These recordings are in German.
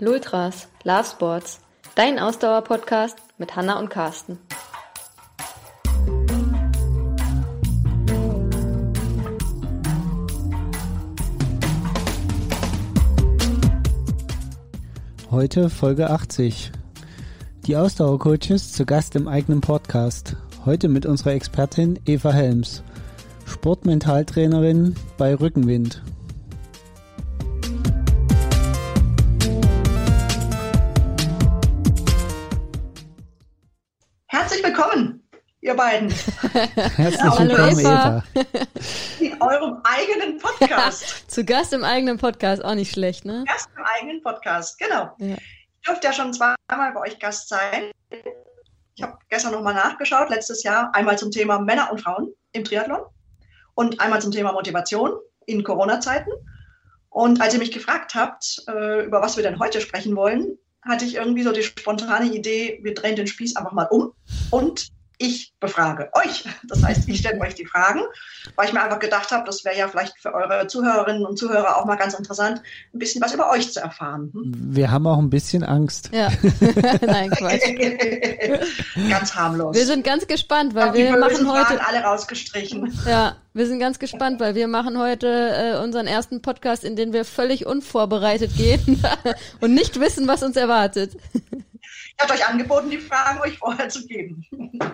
Lultras, Love Sports, dein Ausdauer-Podcast mit Hanna und Carsten. Heute Folge 80. Die Ausdauercoaches zu Gast im eigenen Podcast. Heute mit unserer Expertin Eva Helms, Sportmentaltrainerin bei Rückenwind. Beiden. Herzlich Hallo, Eva. Eva. In eurem eigenen Podcast. Zu Gast im eigenen Podcast, auch nicht schlecht, ne? Erst im eigenen Podcast, genau. Ja. Ich durfte ja schon zweimal bei euch Gast sein. Ich habe gestern nochmal nachgeschaut, letztes Jahr einmal zum Thema Männer und Frauen im Triathlon und einmal zum Thema Motivation in Corona-Zeiten. Und als ihr mich gefragt habt, äh, über was wir denn heute sprechen wollen, hatte ich irgendwie so die spontane Idee, wir drehen den Spieß einfach mal um und ich befrage euch. Das heißt, ich stelle euch die Fragen, weil ich mir einfach gedacht habe, das wäre ja vielleicht für eure Zuhörerinnen und Zuhörer auch mal ganz interessant, ein bisschen was über euch zu erfahren. Hm? Wir haben auch ein bisschen Angst. Ja. Nein, Quatsch. ganz harmlos. Wir sind ganz gespannt, weil wir machen heute. Fragen alle rausgestrichen. Ja, wir sind ganz gespannt, weil wir machen heute äh, unseren ersten Podcast, in den wir völlig unvorbereitet gehen und nicht wissen, was uns erwartet. Ich habe euch angeboten, die Fragen euch vorher zu geben.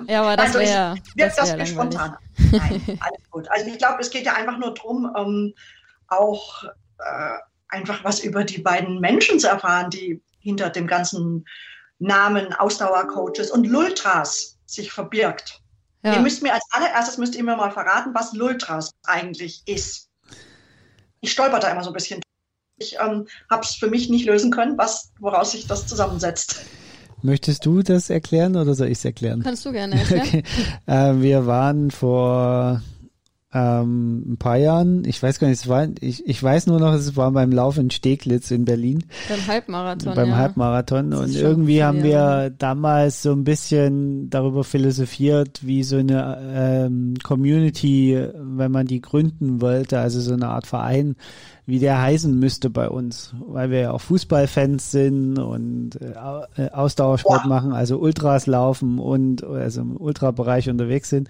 Ja, aber das Also, wäre das das, wär langweilig. spontaner? Nein, alles gut. Also ich glaube, es geht ja einfach nur darum, ähm, auch äh, einfach was über die beiden Menschen zu erfahren, die hinter dem ganzen Namen Ausdauercoaches und Lultras sich verbirgt. Ihr Ja. müsst mir als allererstes müsst ihr mir mal verraten, was Lultras eigentlich ist. Ich stolper da immer so ein bisschen. Ich ähm, habe es für mich nicht lösen können, was, woraus sich das zusammensetzt. Möchtest du das erklären oder soll ich es erklären? Kannst du gerne erklären? Okay. Äh, wir waren vor ähm, ein paar Jahren, ich weiß gar nicht, es war, ich, ich weiß nur noch, es war beim Lauf in Steglitz in Berlin, Beim Halbmarathon. beim ja. Halbmarathon. Und irgendwie haben Jahre wir damals so ein bisschen darüber philosophiert, wie so eine ähm, Community, wenn man die gründen wollte, also so eine Art Verein, wie der heißen müsste bei uns, weil wir ja auch Fußballfans sind und äh, äh, Ausdauersport Boah. machen, also Ultras laufen und also im Ultrabereich unterwegs sind.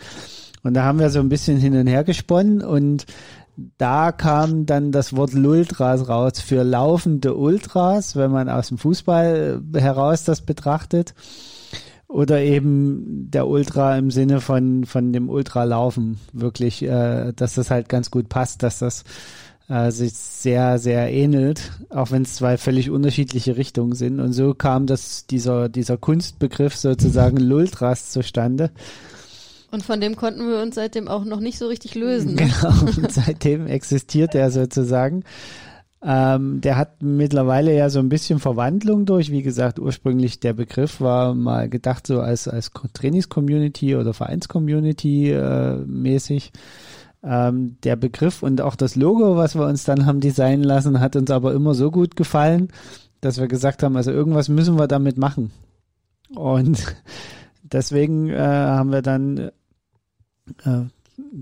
Und da haben wir so ein bisschen hin und her gesponnen und da kam dann das Wort Lultras raus für laufende Ultras, wenn man aus dem Fußball heraus das betrachtet. Oder eben der Ultra im Sinne von, von dem Ultralaufen. Wirklich, äh, dass das halt ganz gut passt, dass das äh, sich sehr, sehr ähnelt, auch wenn es zwei völlig unterschiedliche Richtungen sind. Und so kam das, dieser, dieser Kunstbegriff sozusagen Lultras zustande. Und von dem konnten wir uns seitdem auch noch nicht so richtig lösen. Ne? Genau, und seitdem existiert er sozusagen. Ähm, der hat mittlerweile ja so ein bisschen Verwandlung durch. Wie gesagt, ursprünglich der Begriff war mal gedacht so als, als Trainings-Community oder Vereins-Community äh, mäßig. Ähm, der Begriff und auch das Logo, was wir uns dann haben designen lassen, hat uns aber immer so gut gefallen, dass wir gesagt haben, also irgendwas müssen wir damit machen. Und deswegen äh, haben wir dann äh,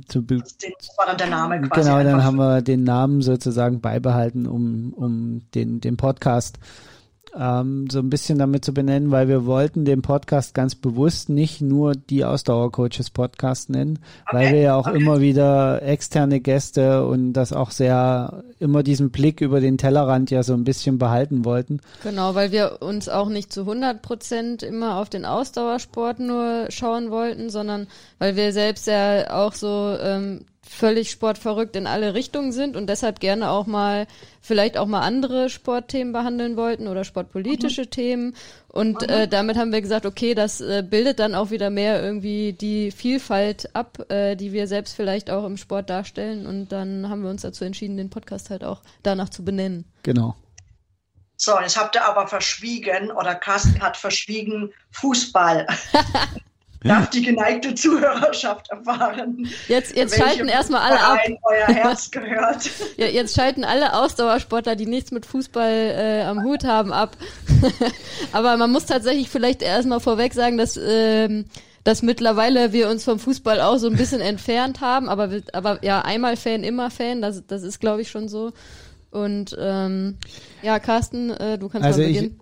zu Das war dann der Name quasi. Genau, dann haben wir den Namen sozusagen beibehalten, um, um den, den Podcast ähm, so ein bisschen damit zu benennen, weil wir wollten den Podcast ganz bewusst nicht nur die Ausdauercoaches Podcast nennen, weil Okay, wir ja auch okay. immer wieder externe Gäste und das auch sehr immer diesen Blick über den Tellerrand ja so ein bisschen behalten wollten. Genau, weil wir uns auch nicht zu 100 Prozent immer auf den Ausdauersport nur schauen wollten, sondern weil wir selbst ja auch so ähm, völlig sportverrückt in alle Richtungen sind und deshalb gerne auch mal vielleicht auch mal andere Sportthemen behandeln wollten oder sportpolitische Themen. Und äh, damit haben wir gesagt, okay, das äh, bildet dann auch wieder mehr irgendwie die Vielfalt ab, äh, die wir selbst vielleicht auch im Sport darstellen. Und dann haben wir uns dazu entschieden, den Podcast halt auch danach zu benennen. Genau. So, und jetzt habt ihr aber verschwiegen, oder Carsten hat verschwiegen, Fußball. Darf die geneigte Zuhörerschaft erfahren? Jetzt, jetzt schalten erstmal alle ab. Euer Herz gehört. Ja, jetzt schalten alle Ausdauersportler, die nichts mit Fußball äh, am Hut haben, ab. Aber man muss tatsächlich vielleicht erstmal vorweg sagen, dass, ähm, dass mittlerweile wir uns vom Fußball auch so ein bisschen entfernt haben. Aber, wir- aber ja, einmal Fan, immer Fan, das, das ist glaube ich schon so. Und ähm, ja, Carsten, äh, du kannst also mal ich, beginnen.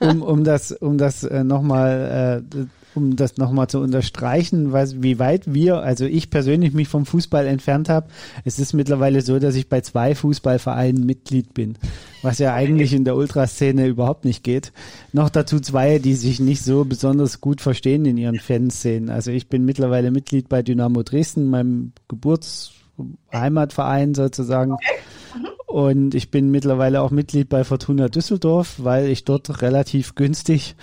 um, um das, um das äh, nochmal, äh, um das nochmal zu unterstreichen, was, wie weit wir, also ich persönlich mich vom Fußball entfernt habe. Es ist mittlerweile so, dass ich bei zwei Fußballvereinen Mitglied bin, was ja eigentlich in der Ultraszene überhaupt nicht geht. Noch dazu zwei, die sich nicht so besonders gut verstehen in ihren Fanszenen. Also ich bin mittlerweile Mitglied bei Dynamo Dresden, meinem Geburtsheimatverein sozusagen. Und ich bin mittlerweile auch Mitglied bei Fortuna Düsseldorf, weil ich dort relativ günstig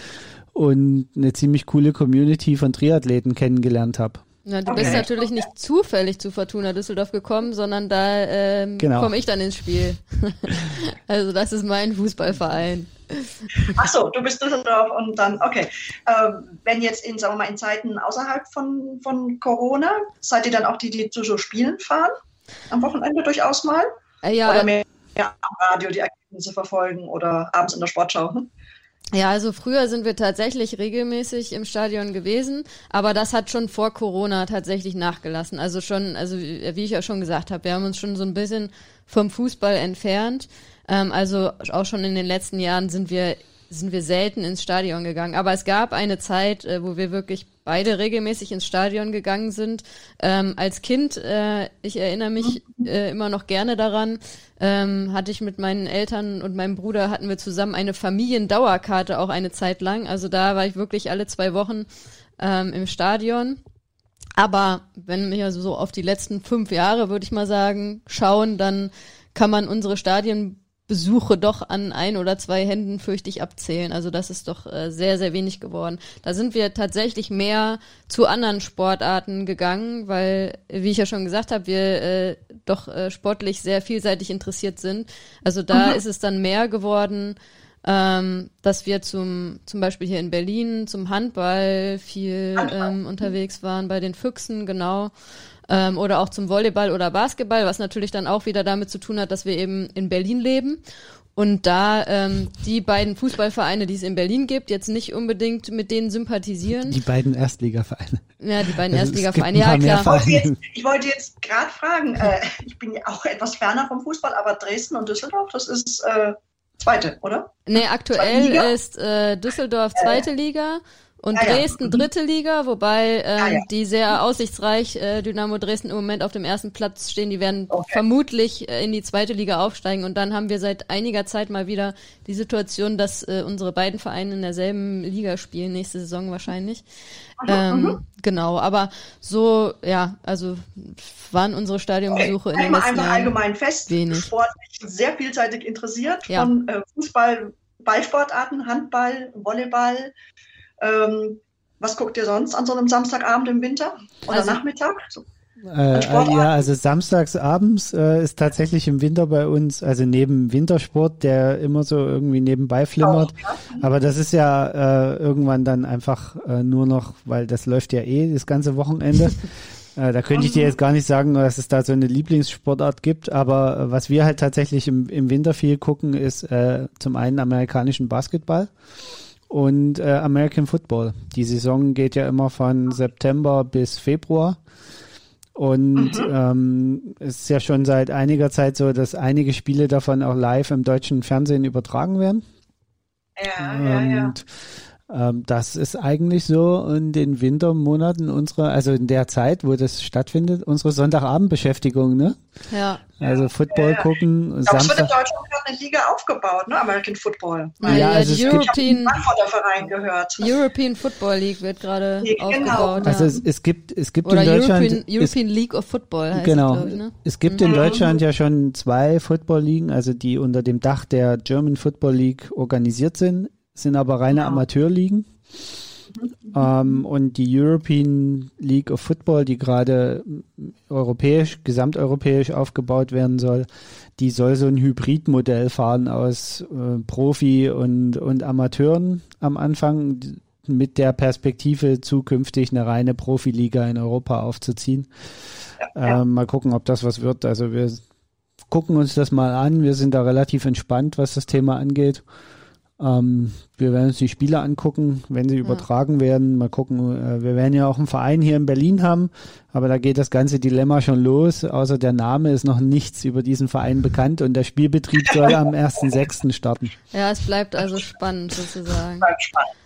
und eine ziemlich coole Community von Triathleten kennengelernt habe. Ja, du Okay. bist natürlich nicht zufällig zu Fortuna Düsseldorf gekommen, sondern da ähm, Genau. komme ich dann ins Spiel. also das ist mein Fußballverein. Ach so, du bist Düsseldorf und dann, okay. Ähm, wenn jetzt in, sagen wir mal, in Zeiten außerhalb von, von Corona, seid ihr dann auch die, die zu so Spielen fahren? Am Wochenende durchaus mal? Äh, ja, Oder mehr, mehr am Radio die Ergebnisse verfolgen oder abends in der Sportschau? Hm? Ja, also früher sind wir tatsächlich regelmäßig im Stadion gewesen, aber das hat schon vor Corona tatsächlich nachgelassen. Also schon, also wie ich ja schon gesagt habe, wir haben uns schon so ein bisschen vom Fußball entfernt. Ähm, also auch schon in den letzten Jahren sind wir sind wir selten ins Stadion gegangen. Aber es gab eine Zeit, äh, wo wir wirklich beide regelmäßig ins Stadion gegangen sind. Ähm, als Kind, äh, ich erinnere mich äh, immer noch gerne daran, ähm, hatte ich mit meinen Eltern und meinem Bruder hatten wir zusammen eine Familiendauerkarte auch eine Zeit lang. Also da war ich wirklich alle zwei Wochen ähm, im Stadion. Aber wenn wir so auf die letzten fünf Jahre, würde ich mal sagen, schauen, dann kann man unsere Stadionbesuche doch an ein oder zwei Händen fürchte ich abzählen. Also das ist doch äh, sehr, sehr wenig geworden. Da sind wir tatsächlich mehr zu anderen Sportarten gegangen, weil, wie ich ja schon gesagt habe, wir äh, doch äh, sportlich sehr vielseitig interessiert sind. Also da ist es dann mehr geworden, ähm, dass wir zum, zum Beispiel hier in Berlin zum Handball viel ähm, unterwegs waren, bei den Füchsen, genau. Ähm, oder auch zum Volleyball oder Basketball, was natürlich dann auch wieder damit zu tun hat, dass wir eben in Berlin leben. Und da ähm, die beiden Fußballvereine, die es in Berlin gibt, jetzt nicht unbedingt mit denen sympathisieren. Die beiden Erstligavereine. ja, die beiden Also Erstligavereine, ja klar. Ich wollte jetzt, ich wollte jetzt gerade fragen, äh, ich bin ja auch etwas ferner vom Fußball, aber Dresden und Düsseldorf, das ist äh, zweite, oder? Nee, aktuell ist äh, Düsseldorf zweite Liga und Ja, ja. Dresden dritte Liga, wobei Ah, ja. die sehr aussichtsreich äh, Dynamo Dresden im Moment auf dem ersten Platz stehen. Die werden Okay. vermutlich äh, in die zweite Liga aufsteigen und dann haben wir seit einiger Zeit mal wieder die Situation, dass äh, unsere beiden Vereine in derselben Liga spielen, nächste Saison wahrscheinlich. Ähm, genau, aber so, ja, also waren unsere Stadionbesuche in den letzten einfach Jahren. allgemein fest, wenig. sportlich sehr vielseitig interessiert, Ja. von äh, Fußball, Ballsportarten, Handball, Volleyball. Ähm, was guckt ihr sonst an so einem Samstagabend im Winter oder Also- Nachmittag? So, Äh, Sportarten? ja, also samstags abends äh, ist tatsächlich im Winter bei uns, also neben Wintersport, der immer so irgendwie nebenbei flimmert. Aber das ist ja äh, irgendwann dann einfach äh, nur noch, weil das läuft ja eh das ganze Wochenende. äh, da könnte ich dir jetzt gar nicht sagen, dass es da so eine Lieblingssportart gibt. Aber äh, was wir halt tatsächlich im, im Winter viel gucken, ist äh, zum einen amerikanischen Basketball und äh, American Football. Die Saison geht ja immer von September bis Februar. Und ähm, es ist ja schon seit einiger Zeit so, dass einige Spiele davon auch live im deutschen Fernsehen übertragen werden. ja, ja, ja. Ähm, das ist eigentlich so in den Wintermonaten unserer, also in der Zeit, wo das stattfindet, unsere Sonntagabendbeschäftigung, ne? Ja, Also Football ja. gucken, Ich glaube, es wird in Samstag. Deutschland gerade eine Liga aufgebaut, ne? American Football. ja, Ja, ja, also die es gibt- Ich habe European, Verein gehört. European Football League wird gerade Ja, genau. aufgebaut. Also ja. es, es gibt, es gibt Oder in Deutschland, European, es, European League of Football heißt genau, es, glaube ich, ne? es gibt in Deutschland ja schon zwei Football-Ligen, also die unter dem Dach der German Football League organisiert sind, sind aber reine Genau. Amateurligen. Ähm, und die European League of Football, die gerade europäisch, gesamteuropäisch aufgebaut werden soll, die soll so ein Hybridmodell fahren aus äh, Profi und, und Amateuren am Anfang mit der Perspektive zukünftig eine reine Profiliga in Europa aufzuziehen. ja. Ähm, mal gucken, ob das was wird. Also wir gucken uns das mal an. Wir sind da relativ entspannt, was das Thema angeht. Ähm, wir werden uns die Spiele angucken, wenn sie übertragen werden. Mal gucken, äh, wir werden ja auch einen Verein hier in Berlin haben, aber da geht das ganze Dilemma schon los. Außer der Name ist noch nichts über diesen Verein bekannt und der Spielbetrieb soll am 1.6. starten. Ja, es bleibt also spannend sozusagen.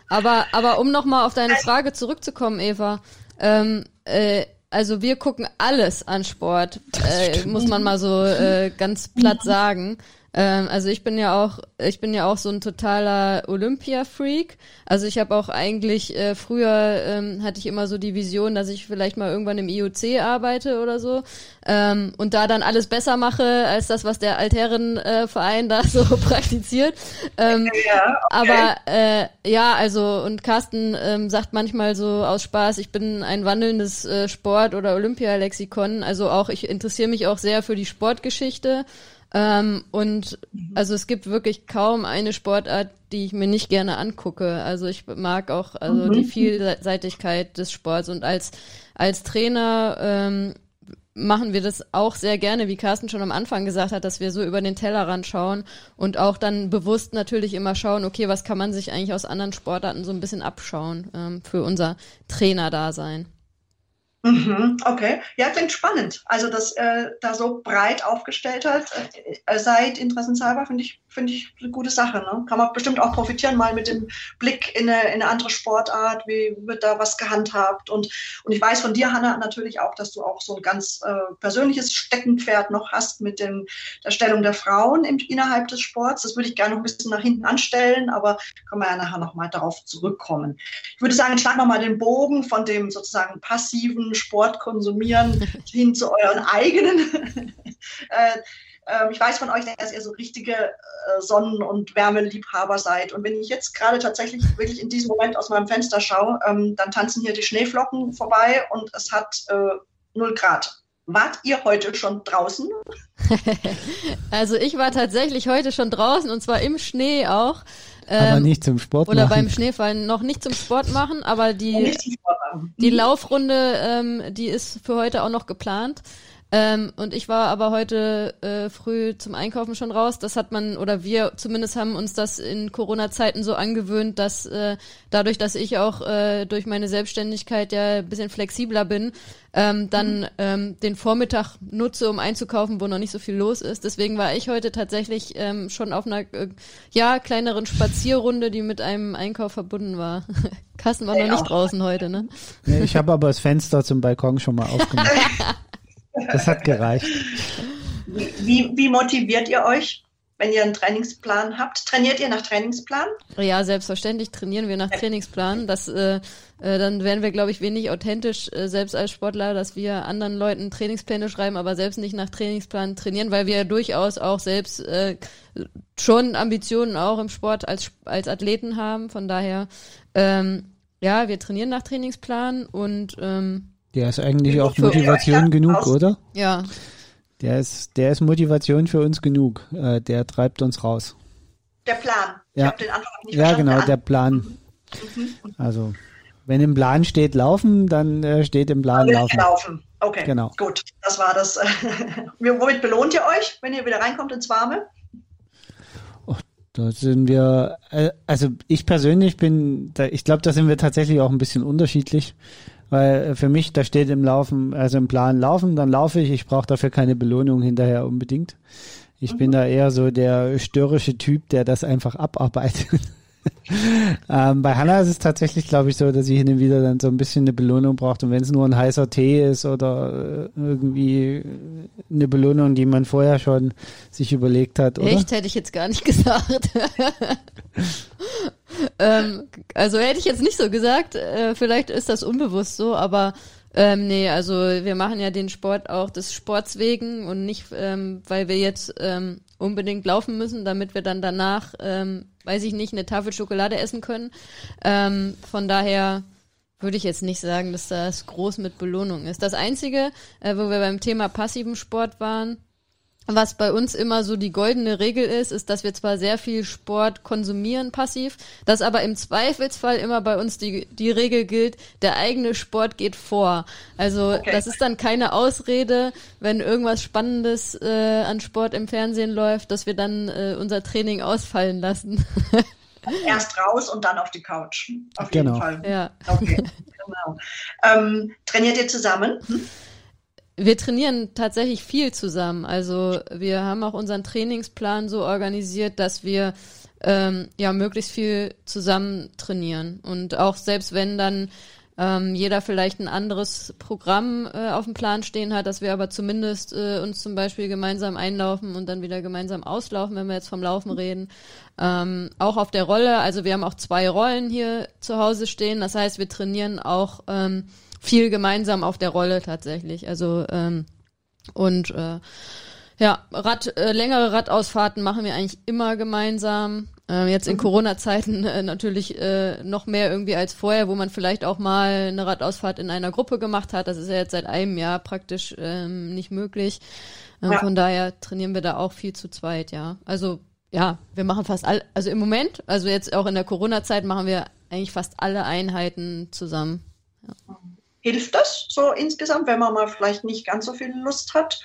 Aber, aber um nochmal auf deine Frage zurückzukommen, Eva, ähm, äh, also wir gucken alles an Sport, äh, muss man mal so äh, ganz platt sagen. Ähm, also ich bin ja auch, ich bin ja auch so ein totaler Olympia-Freak. Also ich habe auch eigentlich äh, früher ähm, hatte ich immer so die Vision, dass ich vielleicht mal irgendwann im IOC arbeite oder so ähm, und da dann alles besser mache als das, was der Altherrenverein äh, da so praktiziert. Ähm, ja, okay. Aber äh, ja, also und Carsten ähm, sagt manchmal so aus Spaß, ich bin ein wandelndes äh, Sport- oder Olympialexikon. Also auch ich interessiere mich auch sehr für die Sportgeschichte. Ähm, und mhm. also es gibt wirklich kaum eine Sportart, die ich mir nicht gerne angucke. Also ich mag auch also mhm. die Vielseitigkeit des Sports und als als Trainer ähm, machen wir das auch sehr gerne, wie Carsten schon am Anfang gesagt hat, dass wir so über den Tellerrand schauen und auch dann bewusst natürlich immer schauen, okay, was kann man sich eigentlich aus anderen Sportarten so ein bisschen abschauen ähm, für unser Trainerdasein. Mhm, okay, ja, klingt spannend. Also, dass äh, da so breit aufgestellt hat, äh, seid interessenshalber, finde ich, finde ich eine gute Sache. Ne? Kann man bestimmt auch profitieren, mal mit dem Blick in eine, in eine andere Sportart, wie wird da was gehandhabt. Und, und ich weiß von dir, Hanna, natürlich auch, dass du auch so ein ganz äh, persönliches Steckenpferd noch hast mit dem, der Stellung der Frauen im, innerhalb des Sports. Das würde ich gerne noch ein bisschen nach hinten anstellen, aber können wir ja nachher nochmal darauf zurückkommen. Ich würde sagen, schlag nochmal den Bogen von dem sozusagen passiven Sport konsumieren hin zu euren eigenen. äh, ähm, ich weiß von euch, dass ihr so richtige äh, Sonnen- und Wärmeliebhaber seid. Und wenn ich jetzt gerade tatsächlich wirklich in diesem Moment aus meinem Fenster schaue, ähm, dann tanzen hier die Schneeflocken vorbei und es hat äh, 0 Grad. Wart ihr heute schon draußen? also ich war tatsächlich heute schon draußen und zwar im Schnee auch. Ähm, aber nicht zum Sport oder machen. Oder beim Schneefallen noch nicht zum Sport machen, aber die, die Laufrunde, ähm, die ist für heute auch noch geplant. Ähm, und ich war aber heute äh, früh zum Einkaufen schon raus. Das hat man, oder wir zumindest haben uns das in Corona-Zeiten so angewöhnt, dass äh, dadurch, dass ich auch äh, durch meine Selbstständigkeit ja ein bisschen flexibler bin, ähm, dann ähm, den Vormittag nutze, um einzukaufen, wo noch nicht so viel los ist. Deswegen war ich heute tatsächlich ähm, schon auf einer äh, ja kleineren Spazierrunde, die mit einem Einkauf verbunden war. Kassen war noch nicht draußen heute, ne? Ja, ich habe aber das Fenster zum Balkon schon mal aufgemacht. Das hat gereicht. Wie, wie motiviert ihr euch, wenn ihr einen Trainingsplan habt? Trainiert ihr nach Trainingsplan? Ja, selbstverständlich trainieren wir nach Trainingsplan. Das, äh, äh, dann wären wir, glaube ich, wenig authentisch, äh, selbst als Sportler, dass wir anderen Leuten Trainingspläne schreiben, aber selbst nicht nach Trainingsplan trainieren, weil wir ja durchaus auch selbst äh, schon Ambitionen auch im Sport als, als Athleten haben. Von daher, ähm, ja, wir trainieren nach Trainingsplan und ähm, der ist eigentlich auch Motivation genug, oder? Ja. Der ist, der ist Motivation für uns genug. Äh, der treibt uns raus. Der Plan. Ich ja. den Anfang nicht ja, genau, der Plan. Mhm. Also, wenn im Plan steht laufen, dann äh, steht im Plan laufen. laufen. Okay, genau. gut. Das war das. Womit belohnt ihr euch, wenn ihr wieder reinkommt ins Warme? Oh, da sind wir, äh, also ich persönlich bin, ich glaube, da sind wir tatsächlich auch ein bisschen unterschiedlich. Weil für mich, da steht im Laufen, also im Plan laufen, dann laufe ich. Ich brauche dafür keine Belohnung hinterher unbedingt. Ich mhm. bin da eher so der störrische Typ, der das einfach abarbeitet. ähm, bei Hannah ist es tatsächlich, glaube ich, so, dass sie hin und wieder dann so ein bisschen eine Belohnung braucht. Und wenn es nur ein heißer Tee ist oder äh, irgendwie eine Belohnung, die man vorher schon sich überlegt hat, oder? Echt, hätte ich jetzt gar nicht gesagt. ähm, also hätte ich jetzt nicht so gesagt. Äh, vielleicht ist das unbewusst so, aber ähm, nee, also wir machen ja den Sport auch des Sports wegen und nicht, ähm, weil wir jetzt ähm, unbedingt laufen müssen, damit wir dann danach, ähm, weiß ich nicht, eine Tafel Schokolade essen können. Ähm, von daher würde ich jetzt nicht sagen, dass das groß mit Belohnung ist. Das Einzige, äh, wo wir beim Thema passiven Sport waren, was bei uns immer so die goldene Regel ist, ist, dass wir zwar sehr viel Sport konsumieren passiv, dass aber im Zweifelsfall immer bei uns die, die Regel gilt, der eigene Sport geht vor. Also okay. das ist dann keine Ausrede, wenn irgendwas Spannendes äh, an Sport im Fernsehen läuft, dass wir dann äh, unser Training ausfallen lassen. Erst raus und dann auf die Couch. Auf genau. jeden Fall. Ja. Okay, genau. Ähm, trainiert ihr zusammen? Hm? Wir trainieren tatsächlich viel zusammen. Also wir haben auch unseren Trainingsplan so organisiert, dass wir ähm, ja möglichst viel zusammen trainieren. Und auch selbst wenn dann ähm, jeder vielleicht ein anderes Programm äh, auf dem Plan stehen hat, dass wir aber zumindest äh, uns zum Beispiel gemeinsam einlaufen und dann wieder gemeinsam auslaufen, wenn wir jetzt vom Laufen reden. Ähm, auch auf der Rolle, also wir haben auch zwei Rollen hier zu Hause stehen. Das heißt, wir trainieren auch ähm, viel gemeinsam auf der Rolle tatsächlich. Also ähm, und äh, ja, Rad, äh, längere Radausfahrten machen wir eigentlich immer gemeinsam. Äh, jetzt in Mhm. Corona-Zeiten äh, natürlich äh, noch mehr irgendwie als vorher, wo man vielleicht auch mal eine Radausfahrt in einer Gruppe gemacht hat. Das ist ja jetzt seit einem Jahr praktisch ähm, nicht möglich. Ähm, Ja. Von daher trainieren wir da auch viel zu zweit, ja. Also ja, wir machen fast all, also im Moment, also jetzt auch in der Corona-Zeit machen wir eigentlich fast alle Einheiten zusammen. Hilft das so insgesamt, wenn man mal vielleicht nicht ganz so viel Lust hat?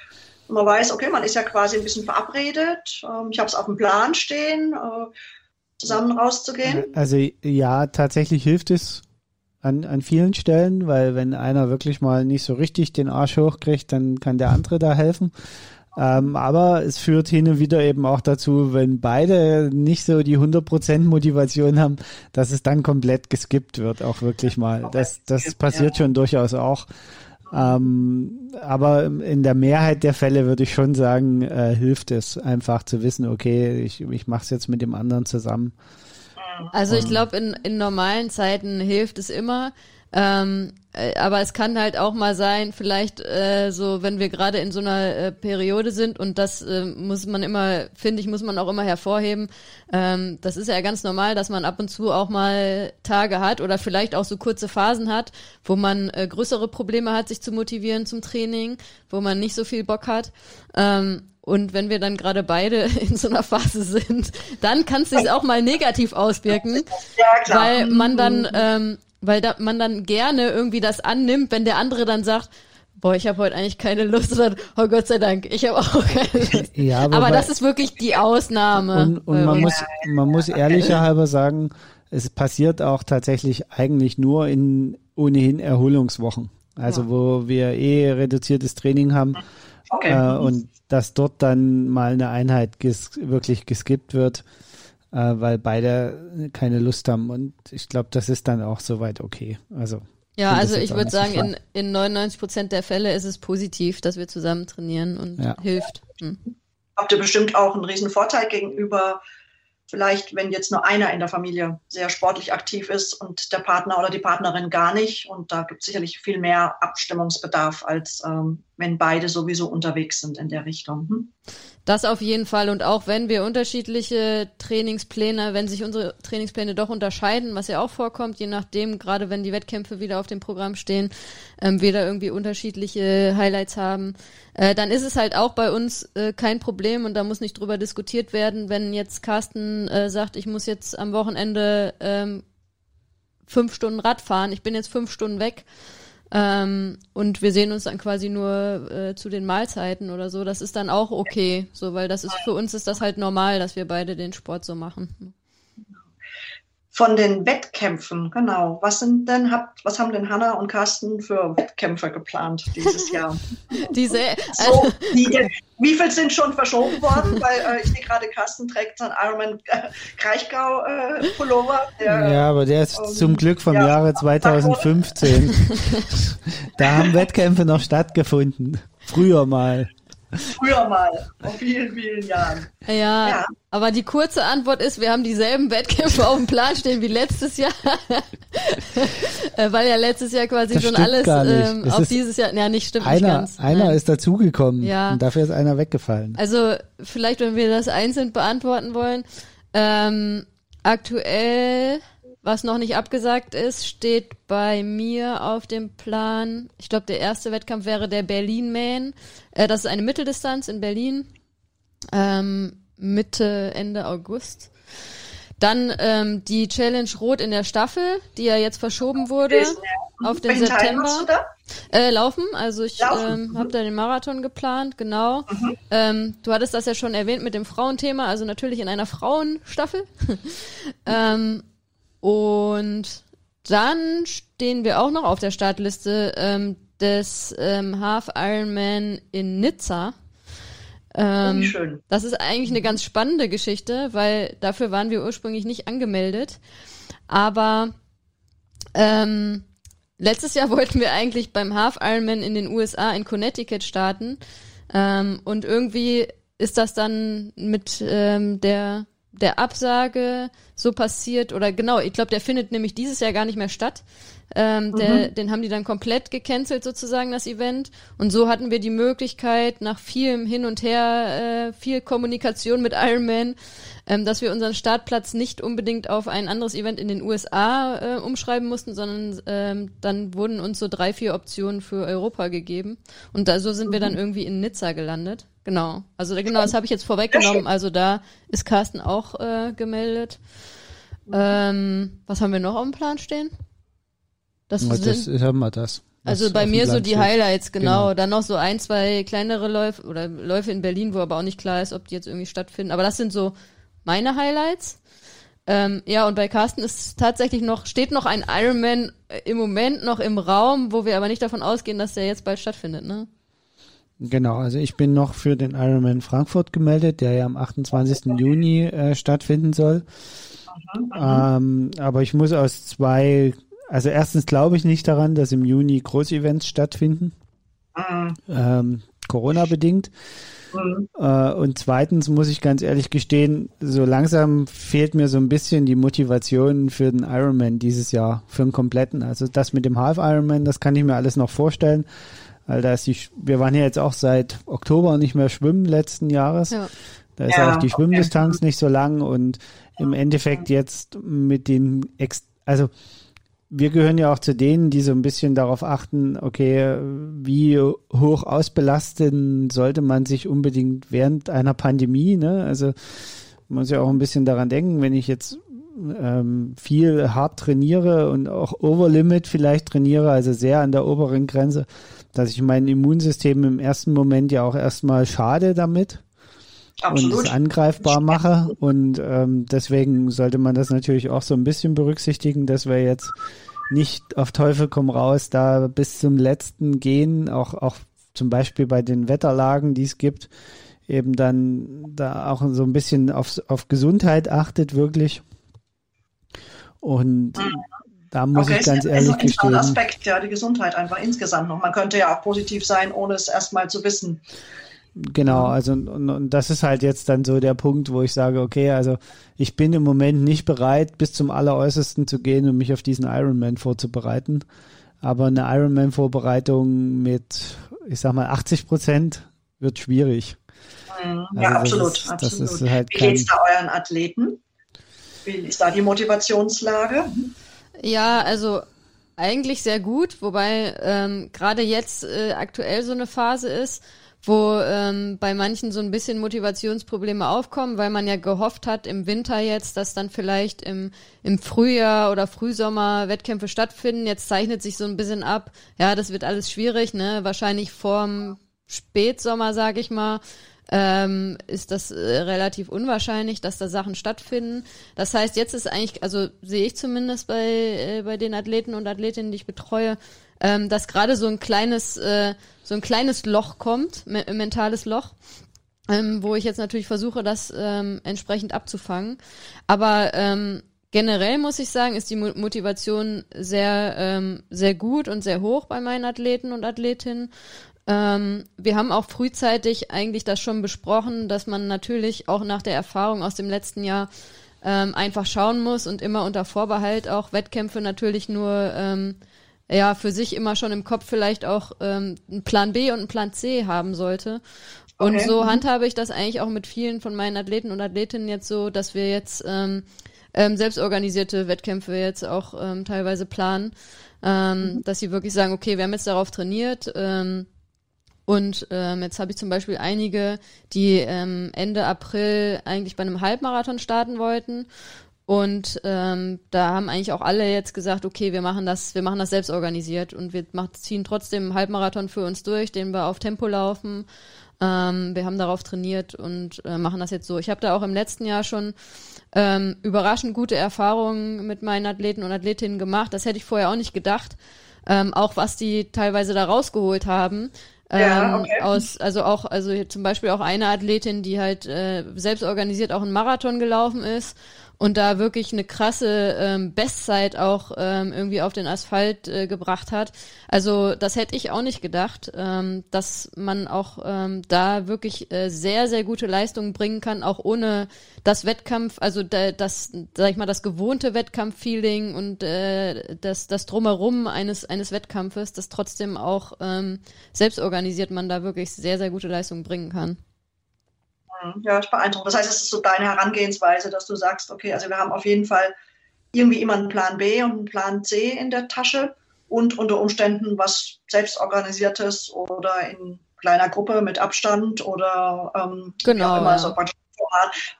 Man weiß, okay, man ist ja quasi ein bisschen verabredet. Ähm, ich habe es auf dem Plan stehen, äh, zusammen rauszugehen. Also ja, tatsächlich hilft es an, an vielen Stellen, weil wenn einer wirklich mal nicht so richtig den Arsch hochkriegt, dann kann der andere da helfen. Ähm, aber es führt hin und wieder eben auch dazu, wenn beide nicht so die 100% Motivation haben, dass es dann komplett geskippt wird, auch wirklich mal. Das, das passiert schon durchaus auch. Ähm, aber in der Mehrheit der Fälle würde ich schon sagen, äh, hilft es einfach zu wissen, okay, ich, ich mache es jetzt mit dem anderen zusammen. Also ich glaube, in, in normalen Zeiten hilft es immer. Ähm, äh, aber es kann halt auch mal sein, vielleicht äh, so, wenn wir gerade in so einer äh, Periode sind und das äh, muss man immer, finde ich, muss man auch immer hervorheben. Ähm, das ist ja ganz normal, dass man ab und zu auch mal Tage hat oder vielleicht auch so kurze Phasen hat, wo man äh, größere Probleme hat, sich zu motivieren zum Training, wo man nicht so viel Bock hat. Ähm, und wenn wir dann gerade beide in so einer Phase sind, dann kann es sich auch mal negativ auswirken, Ja, klar. weil man dann, ähm, weil da, man dann gerne irgendwie das annimmt, wenn der andere dann sagt, boah, ich habe heute eigentlich keine Lust oder oh Gott sei Dank, ich habe auch keine Lust. Ja, Aber wobei- das ist wirklich die Ausnahme. Und, und man muss, man muss ehrlicher halber sagen, es passiert auch tatsächlich eigentlich nur in ohnehin Erholungswochen. Also wo wir eh reduziertes Training haben okay. äh, und dass dort dann mal eine Einheit ges wirklich geskippt wird, weil beide keine Lust haben. Und ich glaube, das ist dann auch soweit okay. Also Ja, also ich würde sagen, in, in 99 Prozent der Fälle ist es positiv, dass wir zusammen trainieren und Ja. hilft. Hm. habt ihr bestimmt auch einen riesen Vorteil gegenüber vielleicht, wenn jetzt nur einer in der Familie sehr sportlich aktiv ist und der Partner oder die Partnerin gar nicht. Und da gibt es sicherlich viel mehr Abstimmungsbedarf, als ähm, wenn beide sowieso unterwegs sind in der Richtung. Hm? Das auf jeden Fall. Und auch wenn wir unterschiedliche Trainingspläne, wenn sich unsere Trainingspläne doch unterscheiden, was ja auch vorkommt, je nachdem, gerade wenn die Wettkämpfe wieder auf dem Programm stehen, ähm, wir da irgendwie unterschiedliche Highlights haben, äh, dann ist es halt auch bei uns äh, kein Problem und da muss nicht drüber diskutiert werden, wenn jetzt Carsten äh, sagt, ich muss jetzt am Wochenende ähm, fünf Stunden Rad fahren, ich bin jetzt fünf Stunden weg. Ähm, und wir sehen uns dann quasi nur äh, zu den Mahlzeiten oder so. Das ist dann auch okay, so weil das ist für uns ist das halt normal, dass wir beide den Sport so machen. Von den Wettkämpfen, genau. Was sind denn, habt, was haben denn Hanna und Carsten für Wettkämpfe geplant dieses Jahr? Diese, So, wie, wie viel sind schon verschoben worden? Weil äh, ich sehe gerade, Carsten trägt seinen Ironman äh, Kraichgau äh, Pullover. Der, Ja, aber der ist ähm, zum Glück vom ja, Jahre 2015. da haben Wettkämpfe noch stattgefunden. Früher mal. Früher mal, vor vielen, vielen Jahren. ja, Ja. aber die kurze Antwort ist, wir haben dieselben Wettkämpfe auf dem Plan stehen wie letztes Jahr. Äh, weil ja letztes Jahr quasi Das schon alles gar nicht. ähm, auf dieses Jahr, ja nicht stimmt nicht Einer, ganz. einer Nein. ist dazugekommen Ja. und dafür ist einer weggefallen. Also vielleicht, wenn wir das einzeln beantworten wollen. Ähm, aktuell, was noch nicht abgesagt ist, steht bei mir auf dem Plan. Ich glaube, der erste Wettkampf wäre der Berlin Man. Äh, das ist eine Mitteldistanz in Berlin. Ähm, Mitte, Ende August. Dann ähm, die Challenge Rot in der Staffel, die ja jetzt verschoben wurde. auf den Welchen September. Äh, laufen, also ich Laufen, ähm, habe da den Marathon geplant, genau. Ähm, du hattest das ja schon erwähnt mit dem Frauenthema, also natürlich in einer Frauenstaffel. ähm, und dann stehen wir auch noch auf der Startliste ähm, des ähm, Half Ironman in Nizza. Ähm, schön. das ist eigentlich eine ganz spannende Geschichte, weil dafür waren wir ursprünglich nicht angemeldet. Aber ähm, letztes Jahr wollten wir eigentlich beim Half Ironman in den USA in Connecticut starten. Ähm, und irgendwie ist das dann mit ähm, der der Absage so passiert oder genau, ich glaube, der findet nämlich dieses Jahr gar nicht mehr statt. Ähm, der, Den haben die dann komplett gecancelt sozusagen, das Event. Und so hatten wir die Möglichkeit, nach vielem Hin und Her, äh, viel Kommunikation mit Ironman, ähm, dass wir unseren Startplatz nicht unbedingt auf ein anderes Event in den USA äh, umschreiben mussten, sondern ähm, dann wurden uns so drei, vier Optionen für Europa gegeben. Und da so sind wir dann irgendwie in Nizza gelandet. Genau. Also genau, das habe ich jetzt vorweggenommen. Also da ist Carsten auch äh, gemeldet. Ähm, was haben wir noch auf dem Plan stehen? Das, Ja, sind, das haben wir das. also bei mir so die. Highlights, genau. Genau. Dann noch so ein, zwei kleinere Läufe oder Läufe in Berlin, wo aber auch nicht klar ist, ob die jetzt irgendwie stattfinden. Aber das sind so meine Highlights. Ähm, ja, und bei Carsten ist tatsächlich noch, steht noch ein Ironman äh, im Moment noch im Raum, wo wir aber nicht davon ausgehen, dass der jetzt bald stattfindet, ne? Genau, also ich bin noch für den Ironman Frankfurt gemeldet, der ja am 28. Juni äh, stattfinden soll. Ähm, aber ich muss aus zwei, also erstens glaube ich nicht daran, dass im Juni Großevents stattfinden, Mhm. ähm, Corona bedingt. Mhm. Äh, und zweitens muss ich ganz ehrlich gestehen, so langsam fehlt mir so ein bisschen die Motivation für den Ironman dieses Jahr, für den kompletten. Also das mit dem Half Ironman, das kann ich mir alles noch vorstellen. Weil da ist die, wir waren ja jetzt auch seit Oktober nicht mehr schwimmen letzten Jahres. Ja. Da ist Ja, auch die okay. Schwimmdistanz nicht so lang und im Endeffekt jetzt mit den, Ex also wir gehören ja auch zu denen, die so ein bisschen darauf achten, okay, wie hoch ausbelasten sollte man sich unbedingt während einer Pandemie, ne? Also man muss ja auch ein bisschen daran denken, wenn ich jetzt ähm, viel hart trainiere und auch Overlimit vielleicht trainiere, also sehr an der oberen Grenze, dass ich mein Immunsystem im ersten Moment ja auch erstmal schade damit und Absolut. es angreifbar mache. Und ähm, deswegen sollte man das natürlich auch so ein bisschen berücksichtigen, dass wir jetzt nicht auf Teufel komm raus da bis zum letzten gehen, auch, auch zum Beispiel bei den Wetterlagen, die es gibt, eben dann da auch so ein bisschen auf, auf Gesundheit achtet wirklich. Und da muss okay, ich ganz ist ehrlich ein interessanter gestehen. Aspekt, ja, die Gesundheit einfach insgesamt noch. Man könnte ja auch positiv sein, ohne es erstmal zu wissen. Genau, also und, und das ist halt jetzt dann so der Punkt, wo ich sage, okay, also ich bin im Moment nicht bereit, bis zum Alleräußersten zu gehen und mich auf diesen Ironman vorzubereiten. Aber eine Ironman-Vorbereitung mit, ich sag mal, 80 Prozent wird schwierig. Mhm. Also ja, das absolut, ist- das absolut. ist halt Wie kein- geht's da euren Athleten? Wie ist da die Motivationslage? Ja, also eigentlich sehr gut, wobei ähm, gerade jetzt äh, aktuell so eine Phase ist, wo ähm, bei manchen so ein bisschen Motivationsprobleme aufkommen, weil man ja gehofft hat im Winter jetzt, dass dann vielleicht im, im Frühjahr oder Frühsommer Wettkämpfe stattfinden. Jetzt zeichnet sich so ein bisschen ab, ja, das wird alles schwierig, ne? Wahrscheinlich vorm Spätsommer, sag ich mal, ähm, ist das äh, relativ unwahrscheinlich, dass da Sachen stattfinden. Das heißt, jetzt ist eigentlich, also sehe ich zumindest bei, äh, bei den Athleten und Athletinnen, die ich betreue, ähm, dass gerade so ein kleines, äh, so ein kleines Loch kommt, me mentales Loch, ähm, wo ich jetzt natürlich versuche, das ähm, entsprechend abzufangen. Aber ähm, generell muss ich sagen, ist die Mo Motivation sehr, ähm, sehr gut und sehr hoch bei meinen Athleten und Athletinnen. Ähm, wir haben auch frühzeitig eigentlich das schon besprochen, dass man natürlich auch nach der Erfahrung aus dem letzten Jahr ähm, einfach schauen muss und immer unter Vorbehalt auch Wettkämpfe natürlich nur ähm, ja für sich immer schon im Kopf vielleicht auch ähm, einen Plan B und einen Plan C haben sollte. Und Okay. so handhabe ich das eigentlich auch mit vielen von meinen Athleten und Athletinnen jetzt so, dass wir jetzt ähm, ähm, selbstorganisierte Wettkämpfe jetzt auch ähm, teilweise planen, ähm, dass sie wirklich sagen, okay, wir haben jetzt darauf trainiert, ähm, und ähm, jetzt habe ich zum Beispiel einige, die ähm, Ende April eigentlich bei einem Halbmarathon starten wollten. Und ähm, da haben eigentlich auch alle jetzt gesagt, okay, wir machen das, wir machen das selbst organisiert und wir ziehen trotzdem einen Halbmarathon für uns durch, den wir auf Tempo laufen. Ähm, wir haben darauf trainiert und äh, machen das jetzt so. Ich habe da auch im letzten Jahr schon ähm, überraschend gute Erfahrungen mit meinen Athleten und Athletinnen gemacht. Das hätte ich vorher auch nicht gedacht. Ähm, auch was die teilweise da rausgeholt haben. Ja, ähm, okay. aus, also auch, also zum Beispiel auch eine Athletin, die halt äh, selbst organisiert auch einen Marathon gelaufen ist und da wirklich eine krasse ähm, Bestzeit auch ähm, irgendwie auf den Asphalt äh, gebracht hat. Also das hätte ich auch nicht gedacht, ähm, dass man auch ähm, da wirklich äh, sehr, sehr gute Leistungen bringen kann, auch ohne das Wettkampf, also da, das, sag ich mal, das gewohnte Wettkampffeeling und äh, das, das Drumherum eines, eines Wettkampfes, das trotzdem auch ähm, selbst organisiert man da wirklich sehr, sehr gute Leistungen bringen kann. Ja, ist beeindruckend. Das heißt, es ist so deine Herangehensweise, dass du sagst, okay, also wir haben auf jeden Fall irgendwie immer einen Plan B und einen Plan C in der Tasche und unter Umständen was selbstorganisiertes oder in kleiner Gruppe mit Abstand oder ähm, Genau, immer, ja. so.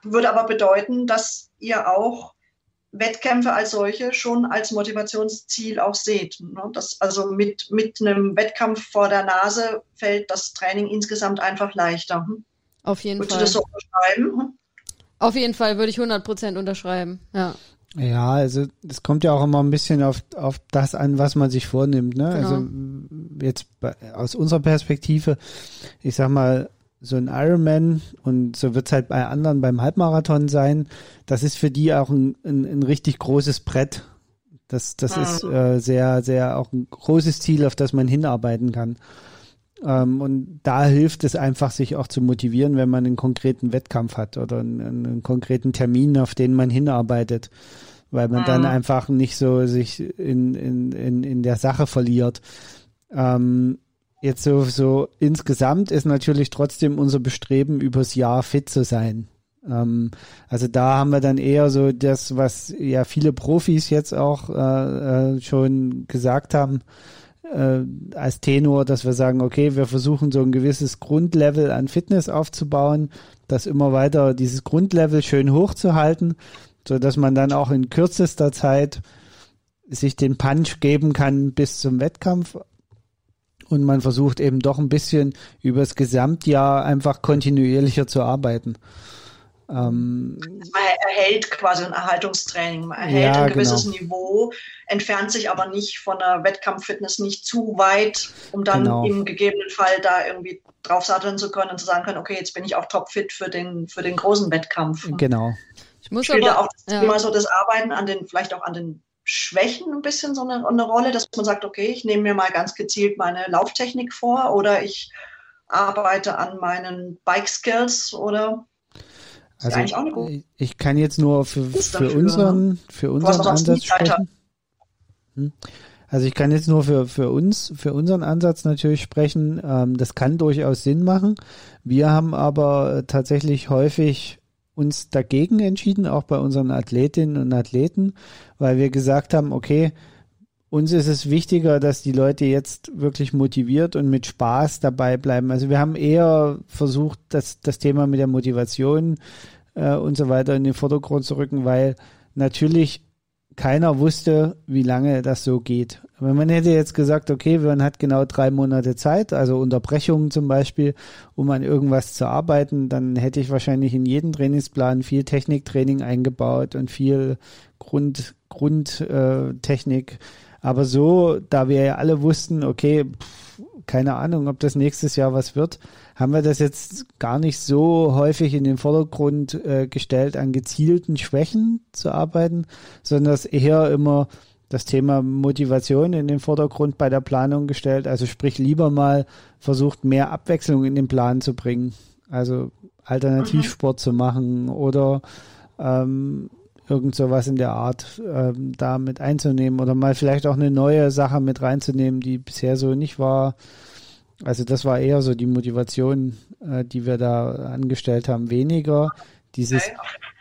Würde aber bedeuten, dass ihr auch Wettkämpfe als solche schon als Motivationsziel auch seht. Ne? Das, also mit, mit einem Wettkampf vor der Nase fällt das Training insgesamt einfach leichter. Hm? Auf jeden Würdest du Fall. das so unterschreiben? Auf jeden Fall würde ich 100% unterschreiben. Ja. Ja, also es kommt ja auch immer ein bisschen auf, auf das an, was man sich vornimmt. Ne? Genau. Also jetzt bei, aus unserer Perspektive, ich sag mal, so ein Ironman und so wird's halt bei anderen beim Halbmarathon sein, das ist für die auch ein, ein, ein richtig großes Brett. Das, das Mhm. ist äh, sehr, sehr auch ein großes Ziel, auf das man hinarbeiten kann. Ähm, und da hilft es einfach, sich auch zu motivieren, wenn man einen konkreten Wettkampf hat oder einen, einen konkreten Termin, auf den man hinarbeitet, weil man dann Mhm. einfach nicht so sich in, in, in, in der Sache verliert. Ähm, jetzt so, so insgesamt ist natürlich trotzdem unser Bestreben, übers Jahr fit zu sein. Ähm, also da haben wir dann eher so das, was ja viele Profis jetzt auch äh, äh, schon gesagt haben, äh, als Tenor, dass wir sagen, okay, wir versuchen so ein gewisses Grundlevel an Fitness aufzubauen, das immer weiter dieses Grundlevel schön hochzuhalten, so dass man dann auch in kürzester Zeit sich den Punch geben kann bis zum Wettkampf. Und man versucht eben doch ein bisschen übers Gesamtjahr einfach kontinuierlicher zu arbeiten. Ähm, Man erhält quasi ein Erhaltungstraining, man erhält Ja, ein gewisses genau. Niveau, entfernt sich aber nicht von der Wettkampffitness nicht zu weit, um dann Genau. im gegebenen Fall da irgendwie draufsatteln zu können und zu sagen können, okay, jetzt bin ich auch topfit für den, für den großen Wettkampf. genau. Ich muss Spielt da aber auch das ja. Thema so das Arbeiten an den, vielleicht auch an den Schwächen ein bisschen so eine, eine Rolle, dass man sagt, okay, ich nehme mir mal ganz gezielt meine Lauftechnik vor oder ich arbeite an meinen Bike Skills oder Also eine gute ich, ich kann jetzt nur für, für dafür, unseren, für unseren Ansatz sprechen. Hm. Also ich kann jetzt nur für, für uns, für unseren Ansatz natürlich sprechen. Ähm, das kann durchaus Sinn machen. Wir haben aber äh, tatsächlich häufig uns dagegen entschieden, auch bei unseren Athletinnen und Athleten, weil wir gesagt haben, okay, uns ist es wichtiger, dass die Leute jetzt wirklich motiviert und mit Spaß dabei bleiben. Also wir haben eher versucht, das, das Thema mit der Motivation äh, und so weiter in den Vordergrund zu rücken, weil natürlich keiner wusste, wie lange das so geht. Wenn man hätte jetzt gesagt, okay, man hat genau drei Monate Zeit, also Unterbrechungen zum Beispiel, um an irgendwas zu arbeiten, dann hätte ich wahrscheinlich in jeden Trainingsplan viel Techniktraining eingebaut und viel Grund, Grundtechnik. Äh. Aber so, da wir ja alle wussten, okay, pff, keine Ahnung, ob das nächstes Jahr was wird, haben wir das jetzt gar nicht so häufig in den Vordergrund äh, gestellt, an gezielten Schwächen zu arbeiten, sondern das eher immer das Thema Motivation in den Vordergrund bei der Planung gestellt. Also sprich lieber mal versucht, mehr Abwechslung in den Plan zu bringen. Also Alternativsport zu machen oder ähm, irgend sowas in der Art ähm, da mit einzunehmen oder mal vielleicht auch eine neue Sache mit reinzunehmen, die bisher so nicht war. Also das war eher so die Motivation, äh, die wir da angestellt haben. Weniger dieses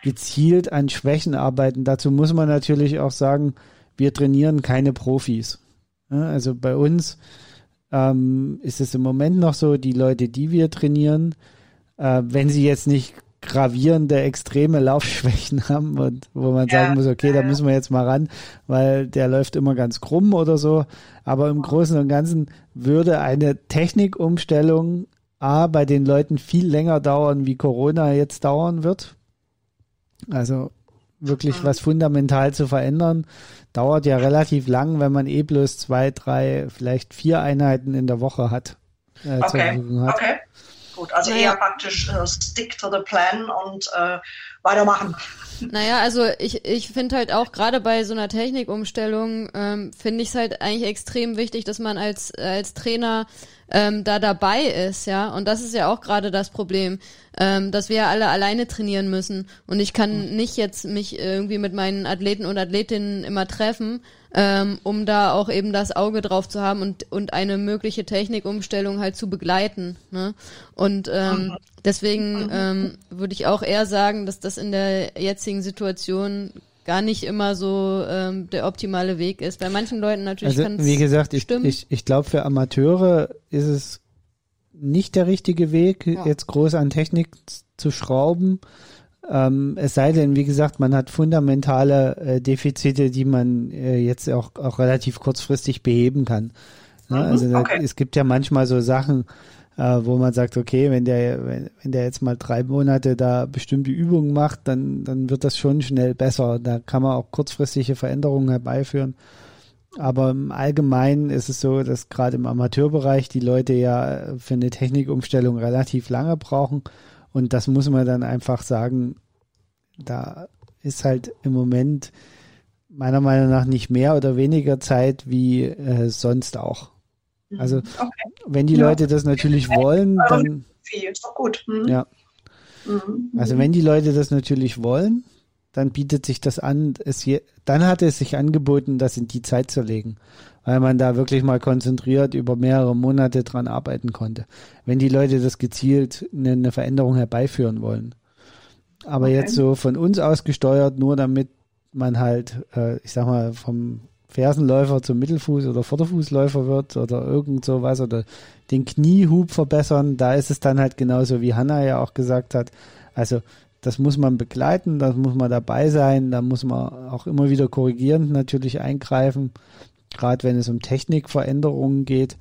gezielt an Schwächen arbeiten. Dazu muss man natürlich auch sagen, wir trainieren keine Profis. Ja, also bei uns ähm, ist es im Moment noch so, die Leute, die wir trainieren, äh, wenn sie jetzt nicht gravierende, extreme Laufschwächen haben und wo man ja, sagen muss, okay, ja, da müssen wir jetzt mal ran, weil der läuft immer ganz krumm oder so. Aber im Großen und Ganzen würde eine Technikumstellung A bei den Leuten viel länger dauern, wie Corona jetzt dauern wird. Also wirklich mhm. was fundamental zu verändern, dauert ja relativ lang, wenn man eh bloß zwei, drei, vielleicht vier Einheiten in der Woche hat. Äh, okay. hat. okay. Gut, also naja. eher praktisch uh, stick to the plan und uh, weitermachen. Naja, also ich, ich finde halt auch gerade bei so einer Technikumstellung ähm, finde ich es halt eigentlich extrem wichtig, dass man als, als Trainer ähm, da dabei ist, ja. Und das ist ja auch gerade das Problem, ähm, dass wir ja alle alleine trainieren müssen. Und ich kann mhm. nicht jetzt mich irgendwie mit meinen Athleten und Athletinnen immer treffen, ähm, um da auch eben das Auge drauf zu haben und, und eine mögliche Technikumstellung halt zu begleiten. Ne? Und ähm, mhm. deswegen mhm. ähm, würde ich auch eher sagen, dass das in der jetzigen Situation gar nicht immer so ähm, der optimale Weg ist. Bei manchen Leuten natürlich also, kann Wie gesagt, ich, ich, ich glaube, für Amateure ist es nicht der richtige Weg, ja. jetzt groß an Technik zu schrauben. Ähm, es sei denn, wie gesagt, man hat fundamentale äh, Defizite, die man äh, jetzt auch, auch relativ kurzfristig beheben kann. Ne? Mhm, also da, okay. es gibt ja manchmal so Sachen, äh, wo man sagt, okay, wenn der, wenn, wenn der jetzt mal drei Monate da bestimmte Übungen macht, dann, dann wird das schon schnell besser. Da kann man auch kurzfristige Veränderungen herbeiführen. Aber im Allgemeinen ist es so, dass gerade im Amateurbereich die Leute ja für eine Technikumstellung relativ lange brauchen. Und das muss man dann einfach sagen, da ist halt im Moment meiner Meinung nach nicht mehr oder weniger Zeit wie äh, sonst auch. Also okay. wenn die ja. Leute das natürlich wollen, dann ist doch gut. Hm. Ja. Mhm. Also wenn die Leute das natürlich wollen, dann bietet sich das an. Es je, dann hat es sich angeboten, das in die Zeit zu legen, weil man da wirklich mal konzentriert über mehrere Monate dran arbeiten konnte. Wenn die Leute das gezielt eine, eine Veränderung herbeiführen wollen. Aber okay. jetzt so von uns aus gesteuert, nur damit man halt, äh, ich sag mal, vom Fersenläufer zum Mittelfuß- oder Vorderfußläufer wird oder irgend sowas oder den Kniehub verbessern, da ist es dann halt genauso, wie Hanna ja auch gesagt hat. Also das muss man begleiten, das muss man dabei sein, da muss man auch immer wieder korrigierend natürlich eingreifen, gerade wenn es um Technikveränderungen geht.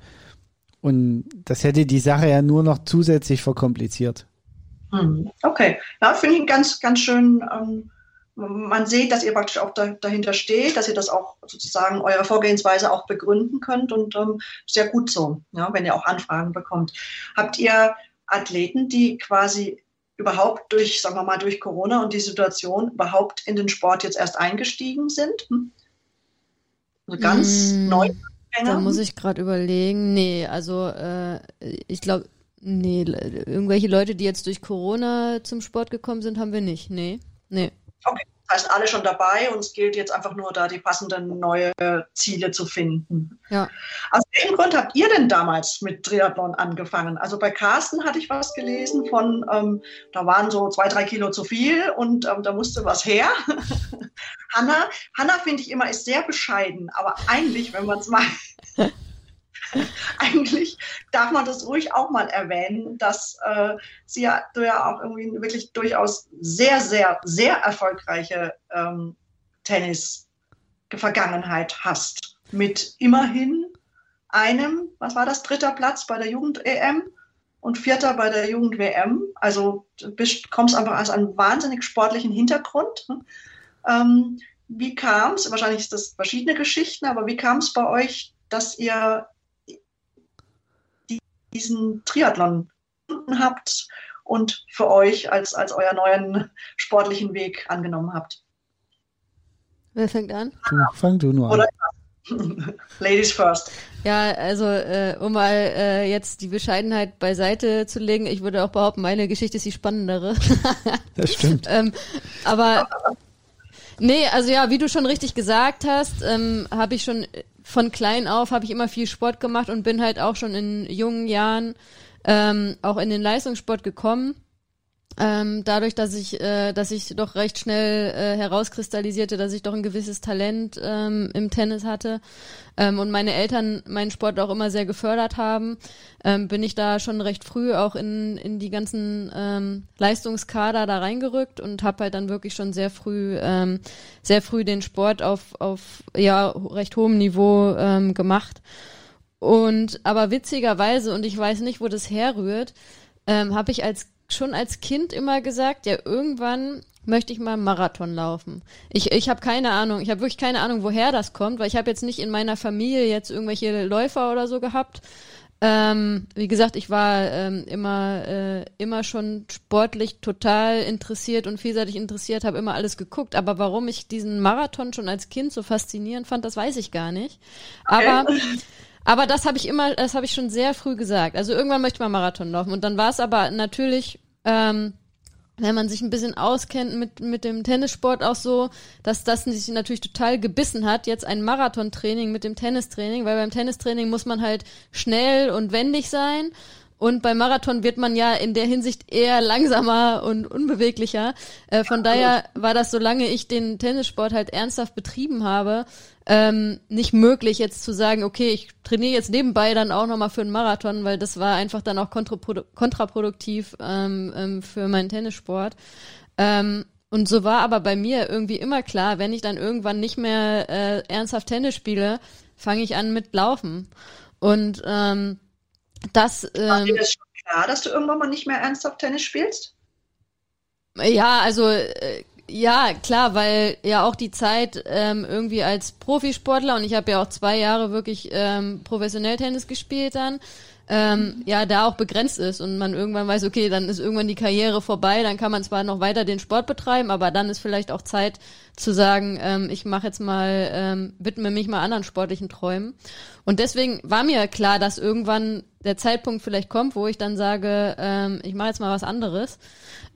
Und das hätte die Sache ja nur noch zusätzlich verkompliziert. Hm, okay, ja, finde ich ganz, ganz schön ähm, man sieht, dass ihr praktisch auch da, dahinter steht, dass ihr das auch sozusagen eure Vorgehensweise auch begründen könnt und ähm, sehr gut so, ja, wenn ihr auch Anfragen bekommt. Habt ihr Athleten, die quasi überhaupt durch, sagen wir mal, durch Corona und die Situation überhaupt in den Sport jetzt erst eingestiegen sind? Hm? Also ganz mm, neu. Da muss ich gerade überlegen. Nee, also äh, ich glaube, nee, irgendwelche Leute, die jetzt durch Corona zum Sport gekommen sind, haben wir nicht. Nee, nee. Okay, das heißt alle schon dabei und es gilt jetzt einfach nur da die passenden neue Ziele zu finden. Ja. Aus welchem Grund habt ihr denn damals mit Triathlon angefangen? Also bei Carsten hatte ich was gelesen von, ähm, da waren so zwei, drei Kilo zu viel und ähm, da musste was her. Hanna, Hanna finde ich immer ist sehr bescheiden, aber eigentlich, wenn man es mal eigentlich darf man das ruhig auch mal erwähnen, dass äh, sie ja, du ja auch irgendwie wirklich durchaus sehr, sehr, sehr erfolgreiche ähm, Tennis-Vergangenheit hast. Mit immerhin einem, was war das, dritter Platz bei der Jugend-EM und vierter bei der Jugend-WM. Also du bist, kommst einfach aus einem wahnsinnig sportlichen Hintergrund. Ähm, wie kam es, wahrscheinlich ist das verschiedene Geschichten, aber wie kam es bei euch, dass ihr diesen Triathlon habt und für euch als, als euer neuen sportlichen Weg angenommen habt. Wer fängt an? Du, fang du nur an. Oder Ladies first. Ja, also äh, um mal äh, jetzt die Bescheidenheit beiseite zu legen, ich würde auch behaupten, meine Geschichte ist die spannendere. das stimmt. ähm, aber nee, also ja, wie du schon richtig gesagt hast, ähm, habe ich schon von klein auf habe ich immer viel Sport gemacht und bin halt auch schon in jungen Jahren ähm, auch in den Leistungssport gekommen. Ähm, dadurch, dass ich, äh, dass ich doch recht schnell äh, herauskristallisierte, dass ich doch ein gewisses Talent ähm, im Tennis hatte ähm, und meine Eltern meinen Sport auch immer sehr gefördert haben, ähm, bin ich da schon recht früh auch in, in die ganzen ähm, Leistungskader da reingerückt und habe halt dann wirklich schon sehr früh, ähm, sehr früh den Sport auf, auf ja recht hohem Niveau ähm, gemacht. Und aber witzigerweise, und ich weiß nicht, wo das herrührt, ähm, habe ich als schon als Kind immer gesagt, ja, irgendwann möchte ich mal einen Marathon laufen. Ich, ich habe keine Ahnung, ich habe wirklich keine Ahnung, woher das kommt, weil ich habe jetzt nicht in meiner Familie jetzt irgendwelche Läufer oder so gehabt. Ähm, wie gesagt, ich war ähm, immer, äh, immer schon sportlich total interessiert und vielseitig interessiert, habe immer alles geguckt. Aber warum ich diesen Marathon schon als Kind so faszinierend fand, das weiß ich gar nicht. Aber aber das habe ich immer, das habe ich schon sehr früh gesagt. Also irgendwann möchte mal Marathon laufen. Und dann war es aber natürlich, ähm, wenn man sich ein bisschen auskennt mit, mit dem Tennissport auch so, dass das sich natürlich total gebissen hat, jetzt ein Marathontraining mit dem Tennistraining, weil beim Tennistraining muss man halt schnell und wendig sein und beim Marathon wird man ja in der Hinsicht eher langsamer und unbeweglicher. Äh, von daher war das, solange ich den Tennissport halt ernsthaft betrieben habe, ähm, nicht möglich jetzt zu sagen, okay, ich trainiere jetzt nebenbei dann auch nochmal für einen Marathon, weil das war einfach dann auch kontraprodu kontraproduktiv ähm, ähm, für meinen Tennissport. Ähm, und so war aber bei mir irgendwie immer klar, wenn ich dann irgendwann nicht mehr äh, ernsthaft Tennis spiele, fange ich an mit Laufen. Und ähm, das, ähm, War dir ähm, das schon klar, dass du irgendwann mal nicht mehr ernsthaft Tennis spielst? Ja, also äh, ja, klar, weil ja auch die Zeit ähm, irgendwie als Profisportler und ich habe ja auch zwei Jahre wirklich ähm, professionell Tennis gespielt dann, ähm, ja, da auch begrenzt ist und man irgendwann weiß, okay, dann ist irgendwann die Karriere vorbei, dann kann man zwar noch weiter den Sport betreiben, aber dann ist vielleicht auch Zeit zu sagen, ähm, ich mache jetzt mal, ähm, widme mich mal anderen sportlichen Träumen. Und deswegen war mir klar, dass irgendwann der Zeitpunkt vielleicht kommt, wo ich dann sage, ähm, ich mache jetzt mal was anderes.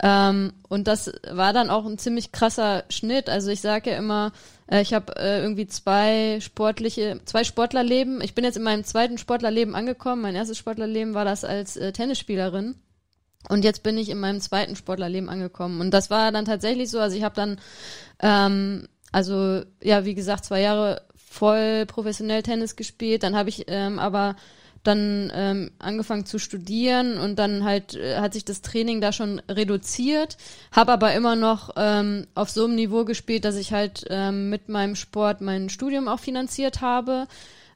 Ähm, und das war dann auch ein ziemlich krasser Schnitt. Also ich sage ja immer, äh, ich habe äh, irgendwie zwei sportliche, zwei Sportlerleben. Ich bin jetzt in meinem zweiten Sportlerleben angekommen. Mein erstes Sportlerleben war das als äh, Tennisspielerin. Und jetzt bin ich in meinem zweiten Sportlerleben angekommen. Und das war dann tatsächlich so. Also ich habe dann, ähm, also ja, wie gesagt, zwei Jahre voll professionell Tennis gespielt. Dann habe ich ähm, aber dann ähm, angefangen zu studieren und dann halt äh, hat sich das Training da schon reduziert, habe aber immer noch ähm, auf so einem Niveau gespielt, dass ich halt ähm, mit meinem Sport mein Studium auch finanziert habe.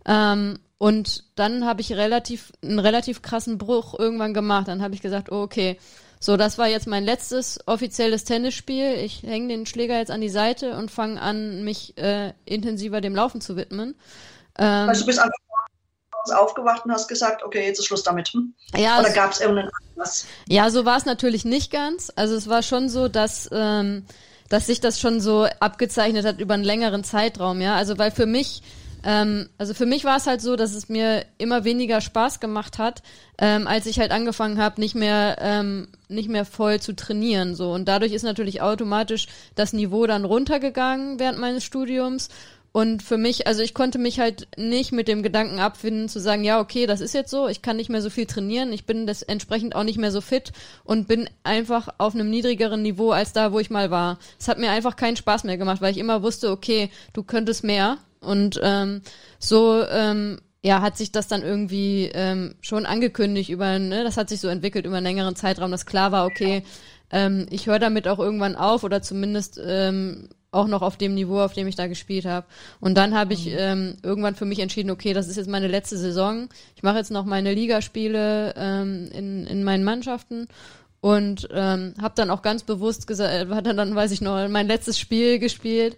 Ähm, und dann habe ich relativ einen relativ krassen Bruch irgendwann gemacht. Dann habe ich gesagt, oh, okay, so das war jetzt mein letztes offizielles Tennisspiel. Ich hänge den Schläger jetzt an die Seite und fange an, mich äh, intensiver dem Laufen zu widmen. Ähm, also du bist aufgewacht und hast gesagt, okay, jetzt ist Schluss damit. Hm? Ja, Oder gab es irgendeinen Anlass? Ja, so war es natürlich nicht ganz. Also es war schon so, dass, ähm, dass sich das schon so abgezeichnet hat über einen längeren Zeitraum, ja. Also weil für mich ähm, also für mich war es halt so, dass es mir immer weniger Spaß gemacht hat, ähm, als ich halt angefangen habe, nicht mehr ähm, nicht mehr voll zu trainieren so und dadurch ist natürlich automatisch das Niveau dann runtergegangen während meines Studiums und für mich, also ich konnte mich halt nicht mit dem Gedanken abfinden, zu sagen, ja, okay, das ist jetzt so, ich kann nicht mehr so viel trainieren, ich bin das entsprechend auch nicht mehr so fit und bin einfach auf einem niedrigeren Niveau als da, wo ich mal war. Es hat mir einfach keinen Spaß mehr gemacht, weil ich immer wusste, okay, du könntest mehr. Und ähm, so ähm, ja, hat sich das dann irgendwie ähm, schon angekündigt über, ne, das hat sich so entwickelt über einen längeren Zeitraum, dass klar war, okay, ähm, ich höre damit auch irgendwann auf oder zumindest ähm, auch noch auf dem Niveau, auf dem ich da gespielt habe. Und dann habe ich mhm. ähm, irgendwann für mich entschieden, okay, das ist jetzt meine letzte Saison. Ich mache jetzt noch meine Ligaspiele ähm, in, in meinen Mannschaften und ähm, habe dann auch ganz bewusst gesagt, äh, hat dann, dann weiß ich noch, mein letztes Spiel gespielt.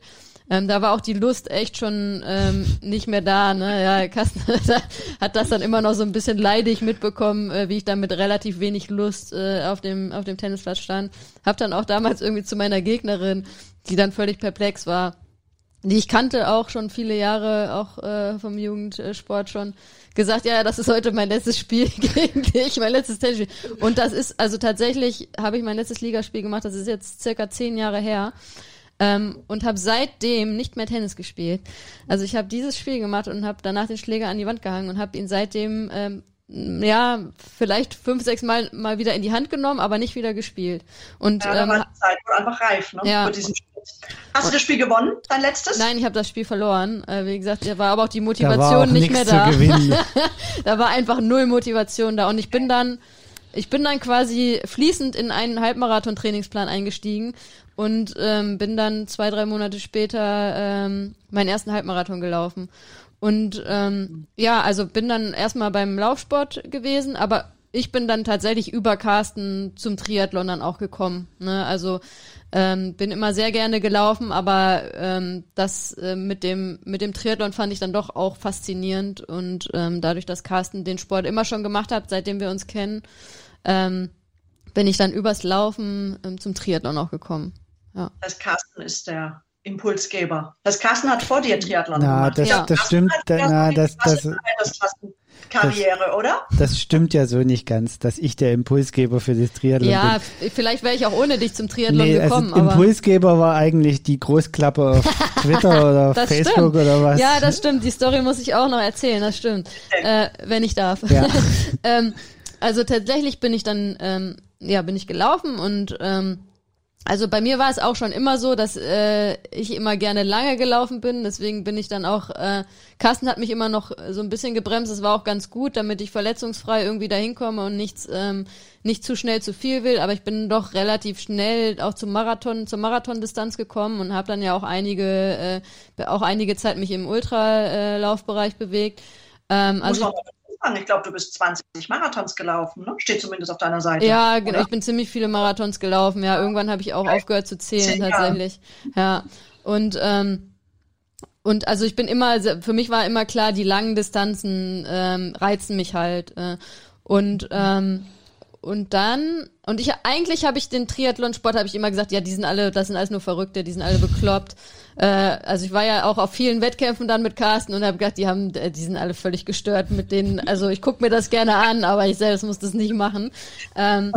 Ähm, da war auch die Lust echt schon ähm, nicht mehr da. Ne? Ja, Carsten hat das dann immer noch so ein bisschen leidig mitbekommen, äh, wie ich dann mit relativ wenig Lust äh, auf dem auf dem Tennisplatz stand. Hab dann auch damals irgendwie zu meiner Gegnerin die dann völlig perplex war. Die ich kannte auch schon viele Jahre, auch äh, vom Jugendsport schon, gesagt, ja, das ist heute mein letztes Spiel gegen dich, mein letztes Tennisspiel. Und das ist, also tatsächlich habe ich mein letztes Ligaspiel gemacht, das ist jetzt circa zehn Jahre her. Ähm, und habe seitdem nicht mehr Tennis gespielt. Also ich habe dieses Spiel gemacht und habe danach den Schläger an die Wand gehangen und habe ihn seitdem ähm, ja, vielleicht fünf, sechs Mal mal wieder in die Hand genommen, aber nicht wieder gespielt. Und Ja, da ähm, war die Zeit wohl einfach reif, ne? Ja. Für diesen Schritt. Hast du das Spiel gewonnen, dein letztes? nein, ich habe das Spiel verloren. Äh, wie gesagt, da war aber auch die Da war Motivation auch nicht mehr da. da war einfach null Motivation da. Und ich bin dann, ich bin dann quasi fließend in einen Halbmarathon-Trainingsplan eingestiegen und ähm, bin dann zwei, drei Monate später ähm, meinen ersten Halbmarathon gelaufen. Und ähm, ja, also bin dann erstmal beim Laufsport gewesen, aber ich bin dann tatsächlich über Carsten zum Triathlon dann auch gekommen. Ne? Also ähm, bin immer sehr gerne gelaufen, aber ähm, das äh, mit dem mit dem Triathlon fand ich dann doch auch faszinierend und ähm, dadurch, dass Carsten den Sport immer schon gemacht hat, seitdem wir uns kennen, ähm, bin ich dann übers Laufen ähm, zum Triathlon auch gekommen. Das Carsten ist der Impulsgeber. Das Carsten hat vor dir Triathlon Na, gemacht. das, Ja. das stimmt, da, na, das, das, Karriere, oder? das stimmt ja so nicht ganz, dass ich der Impulsgeber für das Triathlon Ja, bin. f- vielleicht wäre ich auch ohne dich zum Triathlon Nee, gekommen, also aber Impulsgeber war eigentlich die Großklappe auf Twitter oder Das Facebook stimmt. oder was. Ja, das stimmt. Die Story muss ich auch noch erzählen, das stimmt. Äh, wenn ich darf. Ja. ähm, also tatsächlich bin ich dann, ähm, ja, bin ich gelaufen und ähm, also bei mir war es auch schon immer so, dass äh, ich immer gerne lange gelaufen bin. Deswegen bin ich dann auch, äh, Carsten hat mich immer noch so ein bisschen gebremst. Das war auch ganz gut, damit ich verletzungsfrei irgendwie dahin komme und nichts, ähm, nicht zu schnell zu viel will. Aber ich bin doch relativ schnell auch zum Marathon, zur Marathondistanz gekommen und habe dann ja auch einige, äh, auch einige Zeit mich im Ultralaufbereich bewegt. Ähm, also sagen. Ich glaube, du bist 20 Marathons gelaufen, ne? Steht zumindest auf deiner Seite. Ja, genau. Ich bin ziemlich viele Marathons gelaufen. Ja, irgendwann habe ich auch aufgehört zu zählen tatsächlich. Ja. Und ähm, und also ich bin immer, für mich war immer klar, die langen Distanzen ähm, reizen mich halt. Äh, und ähm, und dann und ich eigentlich habe ich den Triathlonsport habe ich immer gesagt, ja, die sind alle, das sind alles nur Verrückte, die sind alle bekloppt. Äh, also ich war ja auch auf vielen Wettkämpfen dann mit Carsten und habe gedacht, die haben, äh, die sind alle völlig gestört mit denen. Also ich gucke mir das gerne an, aber ich selbst muss das nicht machen. Ähm,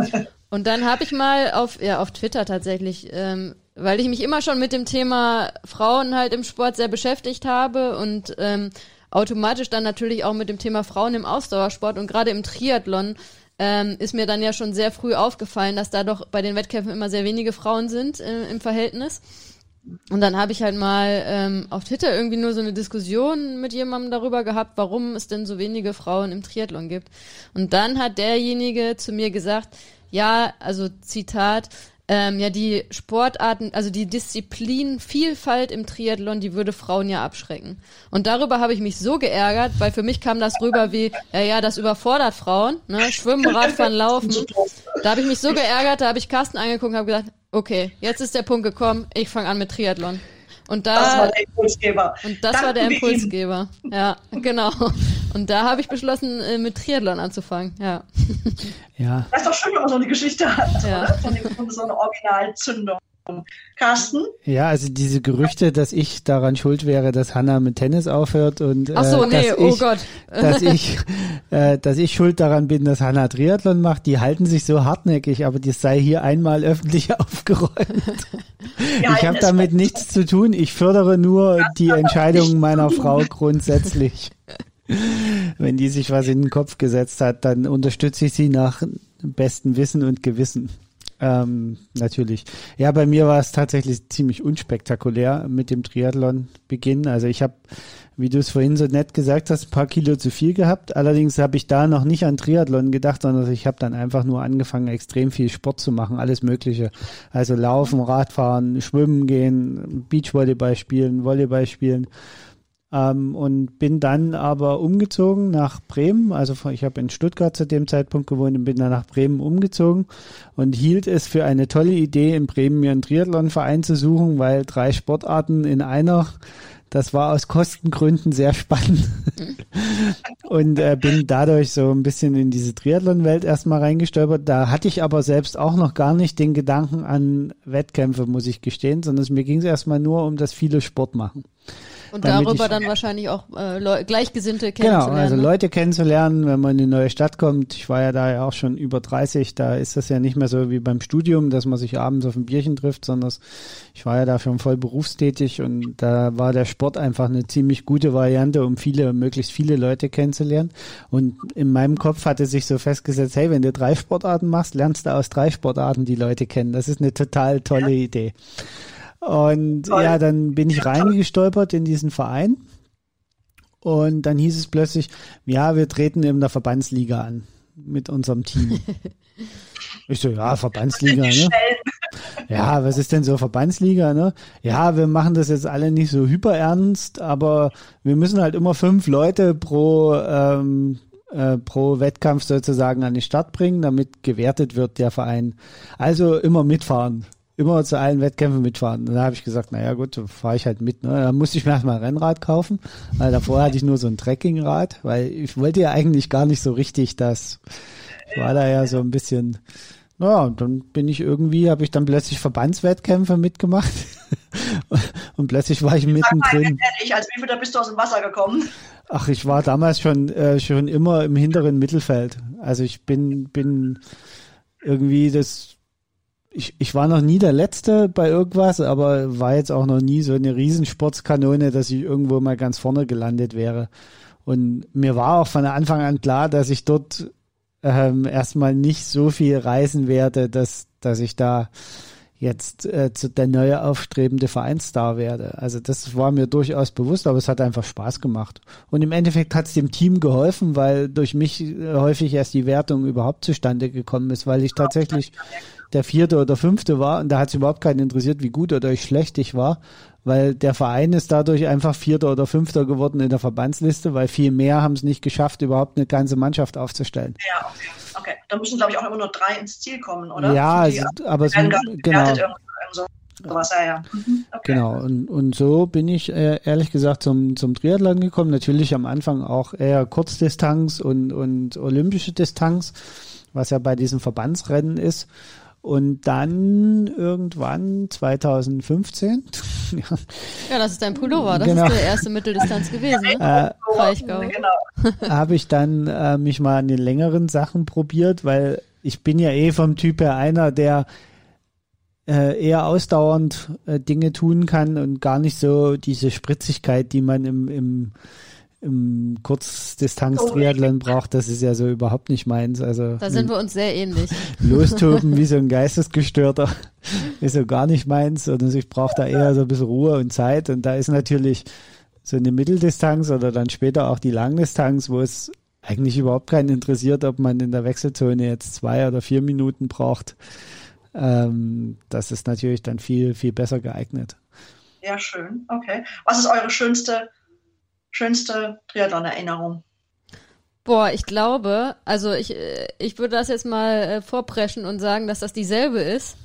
und dann habe ich mal auf, ja, auf Twitter tatsächlich, ähm, weil ich mich immer schon mit dem Thema Frauen halt im Sport sehr beschäftigt habe und ähm, automatisch dann natürlich auch mit dem Thema Frauen im Ausdauersport und gerade im Triathlon ähm, ist mir dann ja schon sehr früh aufgefallen, dass da doch bei den Wettkämpfen immer sehr wenige Frauen sind äh, im Verhältnis. Und dann habe ich halt mal ähm, auf Twitter irgendwie nur so eine Diskussion mit jemandem darüber gehabt, warum es denn so wenige Frauen im Triathlon gibt. Und dann hat derjenige zu mir gesagt, ja, also Zitat, ähm, ja, die Sportarten, also die Disziplinvielfalt im Triathlon, die würde Frauen ja abschrecken. Und darüber habe ich mich so geärgert, weil für mich kam das rüber wie, ja, ja, das überfordert Frauen, ne? Schwimmen, Radfahren, Laufen. Da habe ich mich so geärgert, da habe ich Carsten angeguckt und habe gesagt, okay, jetzt ist der Punkt gekommen, ich fange an mit Triathlon. Und da Das war der Impulsgeber. und das Danken war der. Impulsgeber. Ja, genau. Und da habe ich beschlossen, äh, mit Triathlon anzufangen. Ja. Ja. Das ist doch schön, wenn man so eine Geschichte hat, Ja. oder? So eine, so eine Originalzündung. Carsten, Ja, also diese Gerüchte, dass ich daran schuld wäre, dass Hanna mit Tennis aufhört und Ach so, äh, nee, dass oh ich, Gott. dass ich, äh, dass ich schuld daran bin, dass Hanna Triathlon macht, die halten sich so hartnäckig, aber das sei hier einmal öffentlich aufgeräumt. Ich habe damit nichts zu tun. Ich fördere nur die Entscheidung nichts meiner. Frau grundsätzlich. Wenn die sich was in den Kopf gesetzt hat, dann unterstütze ich sie nach bestem Wissen und Gewissen. Ähm, natürlich. Ja, bei mir war es tatsächlich ziemlich unspektakulär mit dem Triathlon Beginn. Also ich habe, wie du es vorhin so nett gesagt hast, ein paar Kilo zu viel gehabt. Allerdings habe ich da noch nicht an Triathlon gedacht, sondern ich habe dann einfach nur angefangen, extrem viel Sport zu machen, alles Mögliche. Also Laufen, Radfahren, Schwimmen gehen, Beachvolleyball spielen, Volleyball spielen. Ähm, und bin dann aber umgezogen nach Bremen. Also ich habe in Stuttgart zu dem Zeitpunkt gewohnt und bin dann nach Bremen umgezogen und hielt es für eine tolle Idee, in Bremen mir einen Triathlonverein zu suchen, weil drei Sportarten in einer, das war aus Kostengründen sehr spannend. und äh, bin dadurch so ein bisschen in diese Triathlon-Welt erstmal reingestolpert. Da hatte ich aber selbst auch noch gar nicht den Gedanken an Wettkämpfe, muss ich gestehen, sondern mir ging es erstmal nur um das viele Sport machen. Und darüber ich, dann wahrscheinlich auch äh, Gleichgesinnte kennenzulernen. Genau, also ne? Leute kennenzulernen, wenn man in eine neue Stadt kommt. Ich war ja da ja auch schon über 30, da ist das ja nicht mehr so wie beim Studium, dass man sich abends auf ein Bierchen trifft, sondern ich war ja da schon voll berufstätig und da war der Sport einfach eine ziemlich gute Variante, um viele, möglichst viele Leute kennenzulernen. Und in meinem Kopf hatte sich so festgesetzt, hey, wenn du drei Sportarten machst, lernst du aus drei Sportarten die Leute kennen. Das ist eine total tolle. Idee. Und Toll. ja, dann bin ich reingestolpert in diesen Verein. Und dann hieß es plötzlich, ja, wir treten in der Verbandsliga an mit unserem Team. Ich so, ja, Verbandsliga, ne? Ja, was ist denn so Verbandsliga, ne? Ja, wir machen das jetzt alle nicht so hyperernst, aber wir müssen halt immer fünf Leute pro, ähm, äh, pro Wettkampf sozusagen an den Start bringen, damit gewertet wird der Verein. Also immer mitfahren immer zu allen Wettkämpfen mitfahren. Und da habe ich gesagt, naja gut, fahre ich halt mit. Ne? Dann musste ich mir erstmal ein Rennrad kaufen, weil davor hatte ich nur so ein Trekkingrad, weil ich wollte ja eigentlich gar nicht so richtig das. Ich war da ja so ein bisschen, naja, und dann bin ich irgendwie, habe ich dann plötzlich Verbandswettkämpfe mitgemacht und plötzlich war ich mittendrin. Ich, als wie bist du aus dem Wasser gekommen? Ach, ich war damals schon äh, schon immer im hinteren Mittelfeld. Also ich bin bin irgendwie das ich, ich war noch nie der Letzte bei irgendwas, aber war jetzt auch noch nie so eine Riesensportskanone, dass ich irgendwo mal ganz vorne gelandet wäre. Und mir war auch von Anfang an klar, dass ich dort ähm, erstmal nicht so viel reisen werde, dass, dass ich da jetzt äh, zu der neue aufstrebende Vereinsstar werde. Also das war mir durchaus bewusst, aber es hat einfach Spaß gemacht. Und im Endeffekt hat es dem Team geholfen, weil durch mich äh, häufig erst die Wertung überhaupt zustande gekommen ist, weil ich tatsächlich der vierte oder fünfte war und da hat es überhaupt keinen interessiert, wie gut oder schlecht ich war, weil der Verein ist dadurch einfach vierter oder fünfter geworden in der Verbandsliste, weil viel mehr haben es nicht geschafft, überhaupt eine ganze Mannschaft aufzustellen. Ja, okay. okay. Da müssen, glaube ich, auch immer nur drei ins Ziel kommen, oder? Ja, also, aber es, genau. Sowas, ja, ja. Mhm, okay. Genau, und, und so bin ich äh, ehrlich gesagt zum, zum Triathlon gekommen. Natürlich am Anfang auch eher Kurzdistanz und, und olympische Distanz, was ja bei diesen Verbandsrennen ist. Und dann irgendwann 2015. ja. ja, das ist dein Pullover. Das genau. ist der erste Mitteldistanz gewesen. Ne? Äh, genau. Habe ich dann äh, mich mal an den längeren Sachen probiert, weil ich bin ja eh vom Typ her einer, der äh, eher ausdauernd äh, Dinge tun kann und gar nicht so diese Spritzigkeit, die man im, im im Kurzdistanz-Triathlon braucht, das ist ja so überhaupt nicht meins. Also da sind wir uns sehr ähnlich. Lostoben wie so ein Geistesgestörter ist so gar nicht meins. Und ich brauche da eher so ein bisschen Ruhe und Zeit. Und da ist natürlich so eine Mitteldistanz oder dann später auch die Langdistanz, wo es eigentlich überhaupt keinen interessiert, ob man in der Wechselzone jetzt zwei oder vier Minuten braucht. Ähm, das ist natürlich dann viel, viel besser geeignet. Ja, schön. Okay. Was ist eure schönste schönste Triathlon-Erinnerung? Boah, ich glaube, also ich, äh, ich würde das jetzt mal äh, vorpreschen und sagen, dass das dieselbe ist.